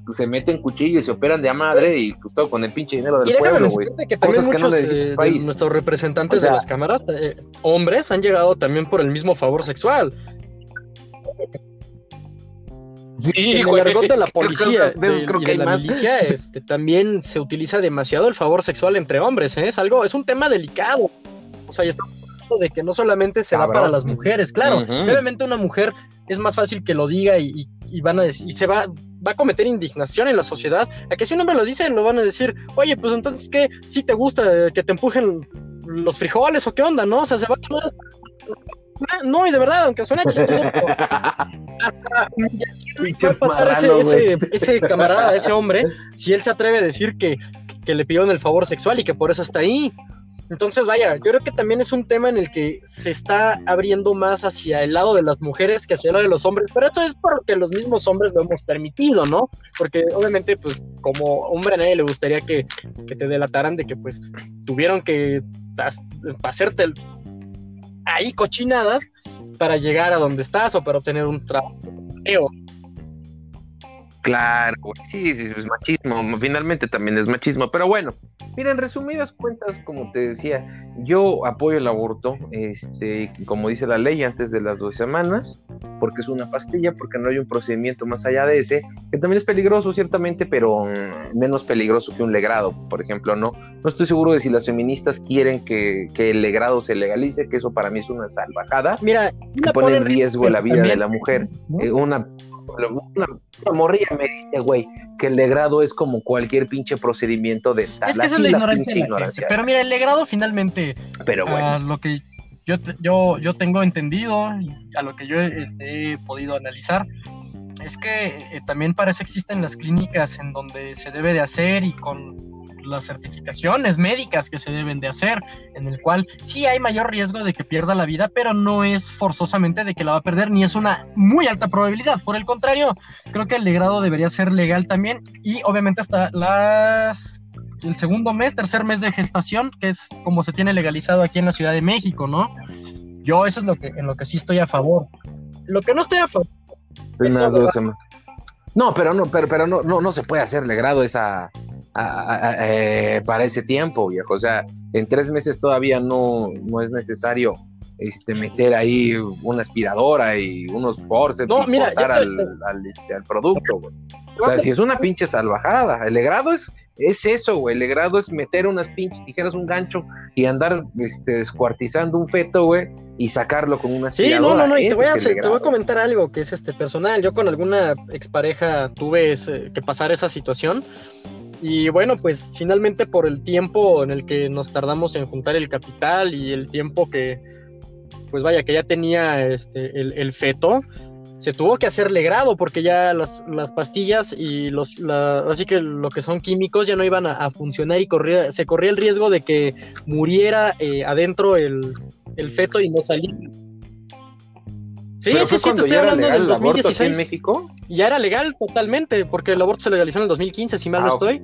[SPEAKER 1] que se meten cuchillos y se operan de a madre y pues todo con el pinche dinero del
[SPEAKER 2] Y
[SPEAKER 1] pueblo, güey.
[SPEAKER 2] que también
[SPEAKER 1] Cosas que no
[SPEAKER 2] eh,
[SPEAKER 1] país.
[SPEAKER 2] nuestros representantes
[SPEAKER 1] O sea-
[SPEAKER 2] de las cámaras, eh, hombres, han llegado también por el mismo favor sexual. Sí, en el argot de la policía de, y de la milicia este, también se utiliza demasiado el favor sexual entre hombres, ¿eh? es algo, es un tema delicado. O sea, y estamos de que no solamente se da para las mujeres, claro, obviamente una mujer es más fácil que lo diga y, van a decir, y se va, va a cometer indignación en la sociedad, a que si un hombre lo dice, lo van a decir, oye, pues entonces, ¿qué? ¿Si te gusta que te empujen los frijoles o qué onda, no? O sea, se va a tomar no, y de verdad, aunque suene chistoso, hasta puede pasar ese, ese, camarada, ese hombre, si él se atreve a decir que, que le pidieron el favor sexual y que por eso está ahí. Entonces, vaya, yo creo que también es un tema en el que se está abriendo más hacia el lado de las mujeres que hacia el lado de los hombres, pero eso es porque los mismos hombres lo hemos permitido, ¿no? Porque obviamente, pues, como hombre a nadie le gustaría que, que te delataran de que, pues, tuvieron que hacerte el ahí cochinadas para llegar a donde estás o para obtener un trabajo.
[SPEAKER 1] Claro, sí, sí, es machismo, finalmente también es machismo, pero bueno, mira, en resumidas cuentas, como te decía, yo apoyo el aborto, este, como dice la ley, antes de las dos semanas, porque es una pastilla, porque no hay un procedimiento más allá de ese, que también es peligroso, ciertamente, pero mm, menos peligroso que un legrado, por ejemplo, ¿no? No estoy seguro de si las feministas quieren que, el legrado se legalice, que eso para mí es una salvajada,
[SPEAKER 2] Mira,
[SPEAKER 1] que pone en riesgo la vida de la mujer, eh, una una, morrilla me dice, güey, que el legrado es como cualquier pinche procedimiento de
[SPEAKER 2] tal. Es que es la ignorancia. Pero mira, el legrado finalmente. Pero bueno. lo que yo, yo, yo tengo entendido, a lo que yo este, he podido analizar, es que eh, también para eso existen las clínicas en donde se debe de hacer y con las certificaciones médicas que se deben de hacer, en el cual sí hay mayor riesgo de que pierda la vida, pero no es forzosamente de que la va a perder, ni es una muy alta probabilidad. Por el contrario, creo que el legrado debería ser legal también y obviamente hasta las el segundo mes, tercer mes de gestación, que es como se tiene legalizado aquí en la Ciudad de México, ¿no? Yo eso es lo que en lo que sí estoy a favor. Lo que no estoy a favor.
[SPEAKER 1] No, pero no, pero, pero no, no, no se puede hacer legrado esa, eh, para ese tiempo, viejo. O sea, en tres meses todavía no, no es necesario este, meter ahí una aspiradora y unos forceps
[SPEAKER 2] no, mira,
[SPEAKER 1] al, este, al, producto, O sea, si es una pinche salvajada. El legrado es, es eso, güey. El legrado es meter unas pinches tijeras, un gancho y andar este, descuartizando un feto, güey, y sacarlo con una
[SPEAKER 2] aspiradora. Sí, no, no, no. Y te voy, a, te voy a comentar algo que es este personal. Yo con alguna expareja tuve que pasar esa situación y bueno, pues finalmente por el tiempo en el que nos tardamos en juntar el capital y el tiempo que, pues vaya, que ya tenía este, el, feto, se tuvo que hacer legrado porque ya las, pastillas y los, así que lo que son químicos ya no iban a, funcionar y corría, se corría el riesgo de que muriera eh, adentro el, el feto y no saliera. Sí, sí, sí, te estoy hablando del 2016.
[SPEAKER 1] en México?
[SPEAKER 2] Ya era legal totalmente, porque el aborto se legalizó en el 2015, si mal no ah, estoy.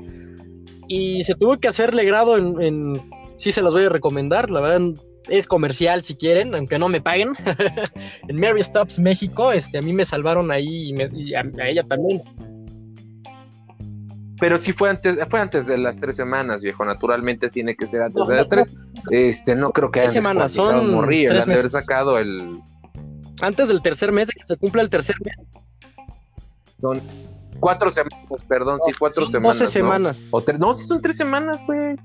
[SPEAKER 2] Y se tuvo que hacer legrado en, Sí, se las voy a recomendar, la verdad es comercial si quieren, aunque no me paguen. en Mary Stops México, este, a mí me salvaron ahí y, a, ella también.
[SPEAKER 1] Pero sí fue antes, fue antes de las tres semanas, viejo. Naturalmente tiene que ser antes de las tres. Este, no creo que hayan
[SPEAKER 2] semanas, son morir, tres
[SPEAKER 1] haber sacado el,
[SPEAKER 2] antes del tercer mes, de que se cumpla el tercer mes.
[SPEAKER 1] Son cuatro semanas, perdón, sí, cuatro semanas.
[SPEAKER 2] Doce semanas.
[SPEAKER 1] O no, sí son tres semanas, güey.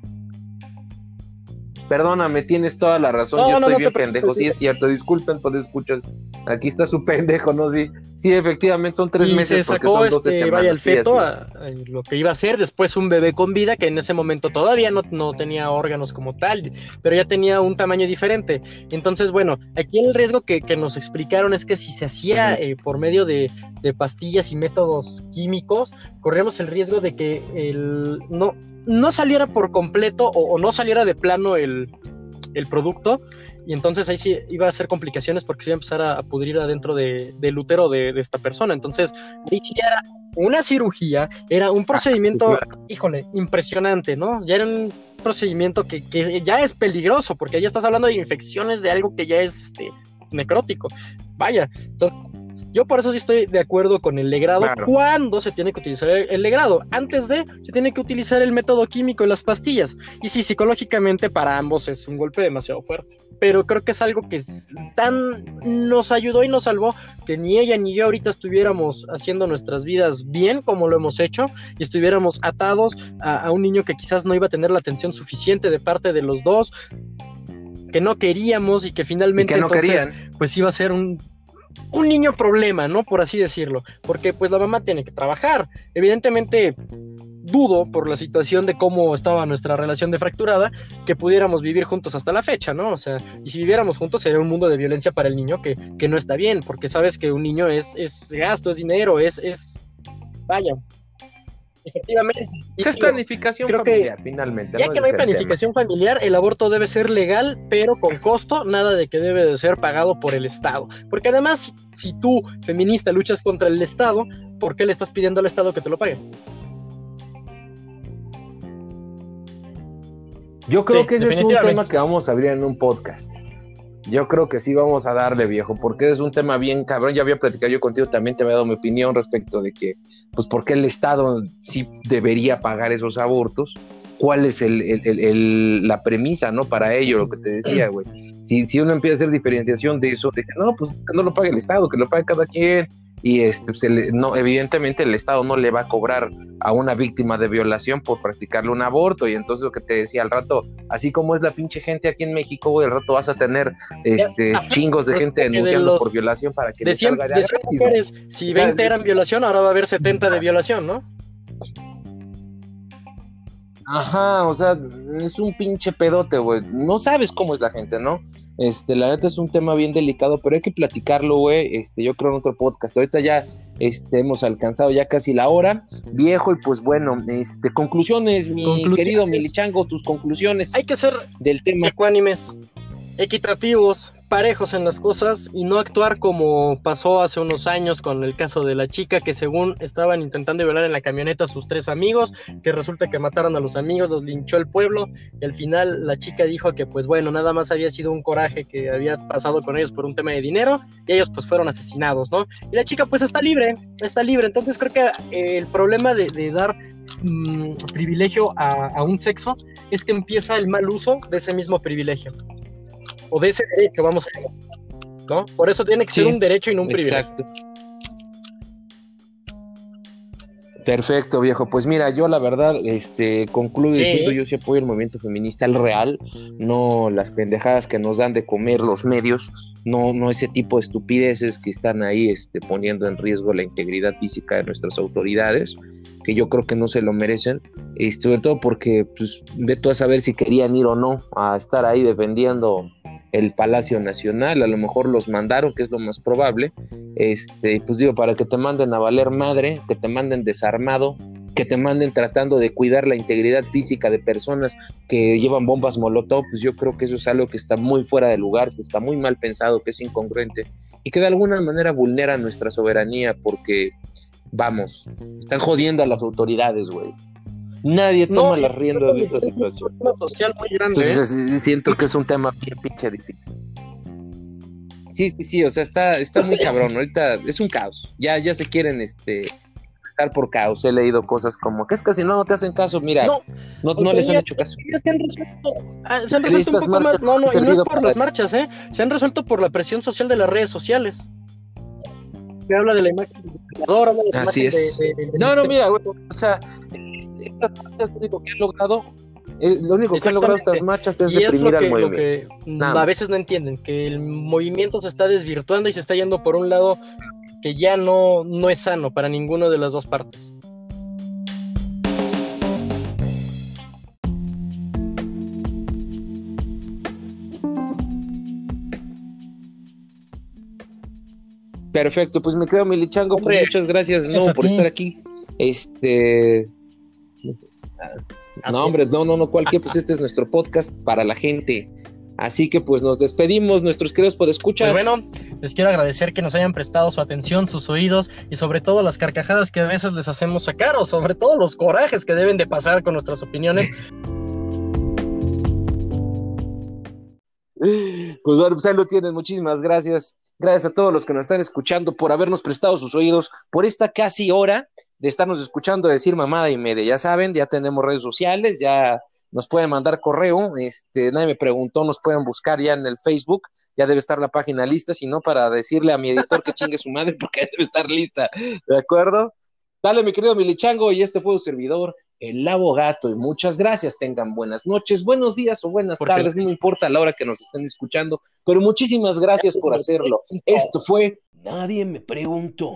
[SPEAKER 1] Perdóname, tienes toda la razón, yo estoy bien pendejo, sí es cierto, disculpen por escuchas, aquí está su pendejo, ¿no? Sí, sí, efectivamente son tres meses.
[SPEAKER 2] Se sacó este, vaya el feto a, lo que iba a ser después un bebé con vida, que en ese momento todavía no, no tenía órganos como tal, pero ya tenía un tamaño diferente. Entonces, bueno, aquí el riesgo que, nos explicaron es que si se hacía eh, por medio de, de pastillas y métodos químicos, corremos el riesgo de que el no no saliera por completo o, no saliera de plano el, producto, y entonces ahí sí iba a ser complicaciones porque se iba a empezar a, pudrir adentro de, del útero de, esta persona. Entonces, ahí sí era una cirugía, era un procedimiento, híjole, impresionante, ¿no? Ya era un procedimiento que, ya es peligroso porque ya estás hablando de infecciones de algo que ya es este, necrótico. Vaya, entonces, Yo por eso sí estoy de acuerdo con el legrado
[SPEAKER 1] Claro.
[SPEAKER 2] cuando se tiene que utilizar el, legrado. Antes de, se tiene que utilizar el método químico y las pastillas. Y sí, psicológicamente para ambos es un golpe demasiado fuerte. Pero creo que es algo que tan nos ayudó y nos salvó que ni ella ni yo ahorita estuviéramos haciendo nuestras vidas bien como lo hemos hecho y estuviéramos atados a, a un niño que quizás no iba a tener la atención suficiente de parte de los dos, que no queríamos y que
[SPEAKER 1] Y
[SPEAKER 2] finalmente
[SPEAKER 1] que no
[SPEAKER 2] entonces,
[SPEAKER 1] querían.
[SPEAKER 2] pues iba a ser un, un niño problema, ¿no? Por así decirlo, porque pues la mamá tiene que trabajar. Evidentemente dudo por la situación de cómo estaba nuestra relación de fracturada que pudiéramos vivir juntos hasta la fecha, ¿no? O sea, y si viviéramos juntos sería un mundo de violencia para el niño que, que no está bien, porque sabes que un niño es, es gasto, es dinero, es, es... Vaya. Efectivamente. Y
[SPEAKER 1] Esa es planificación
[SPEAKER 2] creo que
[SPEAKER 1] familiar, finalmente.
[SPEAKER 2] ya
[SPEAKER 1] ¿no?
[SPEAKER 2] que no hay
[SPEAKER 1] tema.
[SPEAKER 2] planificación familiar, el aborto debe ser legal, pero con costo, nada de que debe de ser pagado por el Estado. Porque además, si tú, feminista, luchas contra el Estado, ¿por qué le estás pidiendo al Estado que te lo pague?
[SPEAKER 1] Yo creo
[SPEAKER 2] Sí,
[SPEAKER 1] que ese es un tema que vamos a abrir en un podcast. Yo creo que sí vamos a darle, viejo, porque es un tema bien cabrón. Ya había platicado yo contigo, también te había dado mi opinión respecto de que, pues, ¿por qué el Estado sí debería pagar esos abortos? ¿Cuál es el, el- el- la premisa, no? Para ello, lo que te decía, güey. Si, si uno empieza a hacer diferenciación de eso, de que no, pues que no lo pague el Estado, que lo pague cada quien. Y este, se le- no, evidentemente el Estado no le va a cobrar a una víctima de violación por practicarle un aborto. Y entonces lo que te decía al rato, así como es la pinche gente aquí en México, güey, al rato vas a tener este chingos de gente
[SPEAKER 2] Que de
[SPEAKER 1] denunciando
[SPEAKER 2] los-
[SPEAKER 1] por violación para que
[SPEAKER 2] De
[SPEAKER 1] le
[SPEAKER 2] 100,
[SPEAKER 1] salga
[SPEAKER 2] de
[SPEAKER 1] ya
[SPEAKER 2] 100
[SPEAKER 1] gratis,
[SPEAKER 2] mujeres, si 20
[SPEAKER 1] Claro.
[SPEAKER 2] eran violación, ahora va a haber 70 de violación, ¿no?
[SPEAKER 1] Ajá, o sea, es un pinche pedote, güey. No sabes cómo es la gente, ¿no? Este, la neta es un tema bien delicado, pero hay que platicarlo, güey. Este, yo creo en otro podcast. Ahorita ya este, hemos alcanzado ya casi la hora, viejo, y pues bueno, este, conclusiones, mi
[SPEAKER 2] Conclusiones.
[SPEAKER 1] querido Milichango, tus conclusiones
[SPEAKER 2] Hay que ser
[SPEAKER 1] del tema.
[SPEAKER 2] ecuánimes, equitativos, parejos en las cosas y no actuar como pasó hace unos años con el caso de la chica que según estaban intentando violar en la camioneta a sus tres amigos, que resulta que mataron a los amigos, los linchó el pueblo y al final la chica dijo que pues bueno, nada más había sido un coraje que había pasado con ellos por un tema de dinero y ellos pues fueron asesinados, ¿no? Y la chica pues está libre, está libre, entonces creo que eh, el problema de, dar mm, privilegio a un sexo es que empieza el mal uso de ese mismo privilegio o de ese derecho, vamos a llamar, ¿no? Por eso tiene que ser un derecho y no un privilegio.
[SPEAKER 1] Exacto. Perfecto, viejo. Pues mira, yo la verdad, este, concluyo
[SPEAKER 2] Sí.
[SPEAKER 1] diciendo yo sí apoyo el movimiento feminista, el real, no las pendejadas que nos dan de comer los medios, no, no ese tipo de estupideces que están ahí este, poniendo en riesgo la integridad física de nuestras autoridades, que yo creo que no se lo merecen, y sobre todo porque, pues, ve tú a saber si querían ir o no a estar ahí defendiendo el Palacio Nacional, a lo mejor los mandaron, que es lo más probable, este, pues digo, para que te manden a valer madre, que te manden desarmado, que te manden tratando de cuidar la integridad física de personas que llevan bombas molotov, pues yo creo que eso es algo que está muy fuera de lugar, que está muy mal pensado, que es incongruente y que de alguna manera vulnera nuestra soberanía porque, vamos, están jodiendo a las autoridades, güey. Nadie
[SPEAKER 2] No,
[SPEAKER 1] toma las riendas de esta
[SPEAKER 2] es un
[SPEAKER 1] situación.
[SPEAKER 2] problema social muy grande. ¿eh?
[SPEAKER 1] Entonces es- siento que es un tema bien pinche difícil. Sí, sí, sí, o sea, está, está muy cabrón. Ahorita es un caos. Ya, ya se quieren este estar por caos. He leído cosas como que es que si no, no te hacen caso. Mira, no,
[SPEAKER 2] No,
[SPEAKER 1] no, les han hecho caso.
[SPEAKER 2] Ya se han resuelto, ah, se han resuelto un poco más. No, no, y no es por las marchas, ¿eh? Se han resuelto por la presión social de las redes sociales. Se habla de la imagen del habla de la
[SPEAKER 1] Así
[SPEAKER 2] imagen
[SPEAKER 1] es.
[SPEAKER 2] de- de- de-
[SPEAKER 1] No, no, mira, güey, o sea, estas marchas lo único que han logrado, eh, lo único que han logrado estas marchas es
[SPEAKER 2] Y es
[SPEAKER 1] deprimir
[SPEAKER 2] lo que,
[SPEAKER 1] al
[SPEAKER 2] lo
[SPEAKER 1] movimiento.
[SPEAKER 2] que
[SPEAKER 1] Nada
[SPEAKER 2] a veces no entienden, que el movimiento se está desvirtuando y se está yendo por un lado que ya no, no es sano para ninguna de las dos partes.
[SPEAKER 1] Perfecto, pues me quedo Milichango, pues muchas gracias de
[SPEAKER 2] gracias
[SPEAKER 1] nuevo
[SPEAKER 2] a
[SPEAKER 1] por
[SPEAKER 2] ti.
[SPEAKER 1] estar aquí. Este,
[SPEAKER 2] Así
[SPEAKER 1] no, hombre, no, no, no, cualquier, pues este es nuestro podcast para la gente. Así que pues nos despedimos, nuestros queridos podescuchas.
[SPEAKER 2] Pues bueno, les quiero agradecer que nos hayan prestado su atención, sus oídos y sobre todo las carcajadas que a veces les hacemos sacar o sobre todo los corajes que deben de pasar con nuestras opiniones.
[SPEAKER 1] Pues bueno, pues ahí lo tienen, muchísimas gracias. Gracias a todos los que nos están escuchando por habernos prestado sus oídos por esta casi hora de estarnos escuchando decir mamada y media. Ya saben, ya tenemos redes sociales, ya nos pueden mandar correo, este, nadie me preguntó, nos pueden buscar ya en el Facebook, ya debe estar la página lista, si no, para decirle a mi editor que chingue su madre, porque debe estar lista, ¿de acuerdo? Dale, mi querido Milichango, y este fue un servidor, el abogato, y muchas gracias, tengan buenas noches, buenos días o buenas tardes, no importa la hora que nos estén escuchando, pero muchísimas gracias por hacerlo. Esto fue... Nadie me preguntó.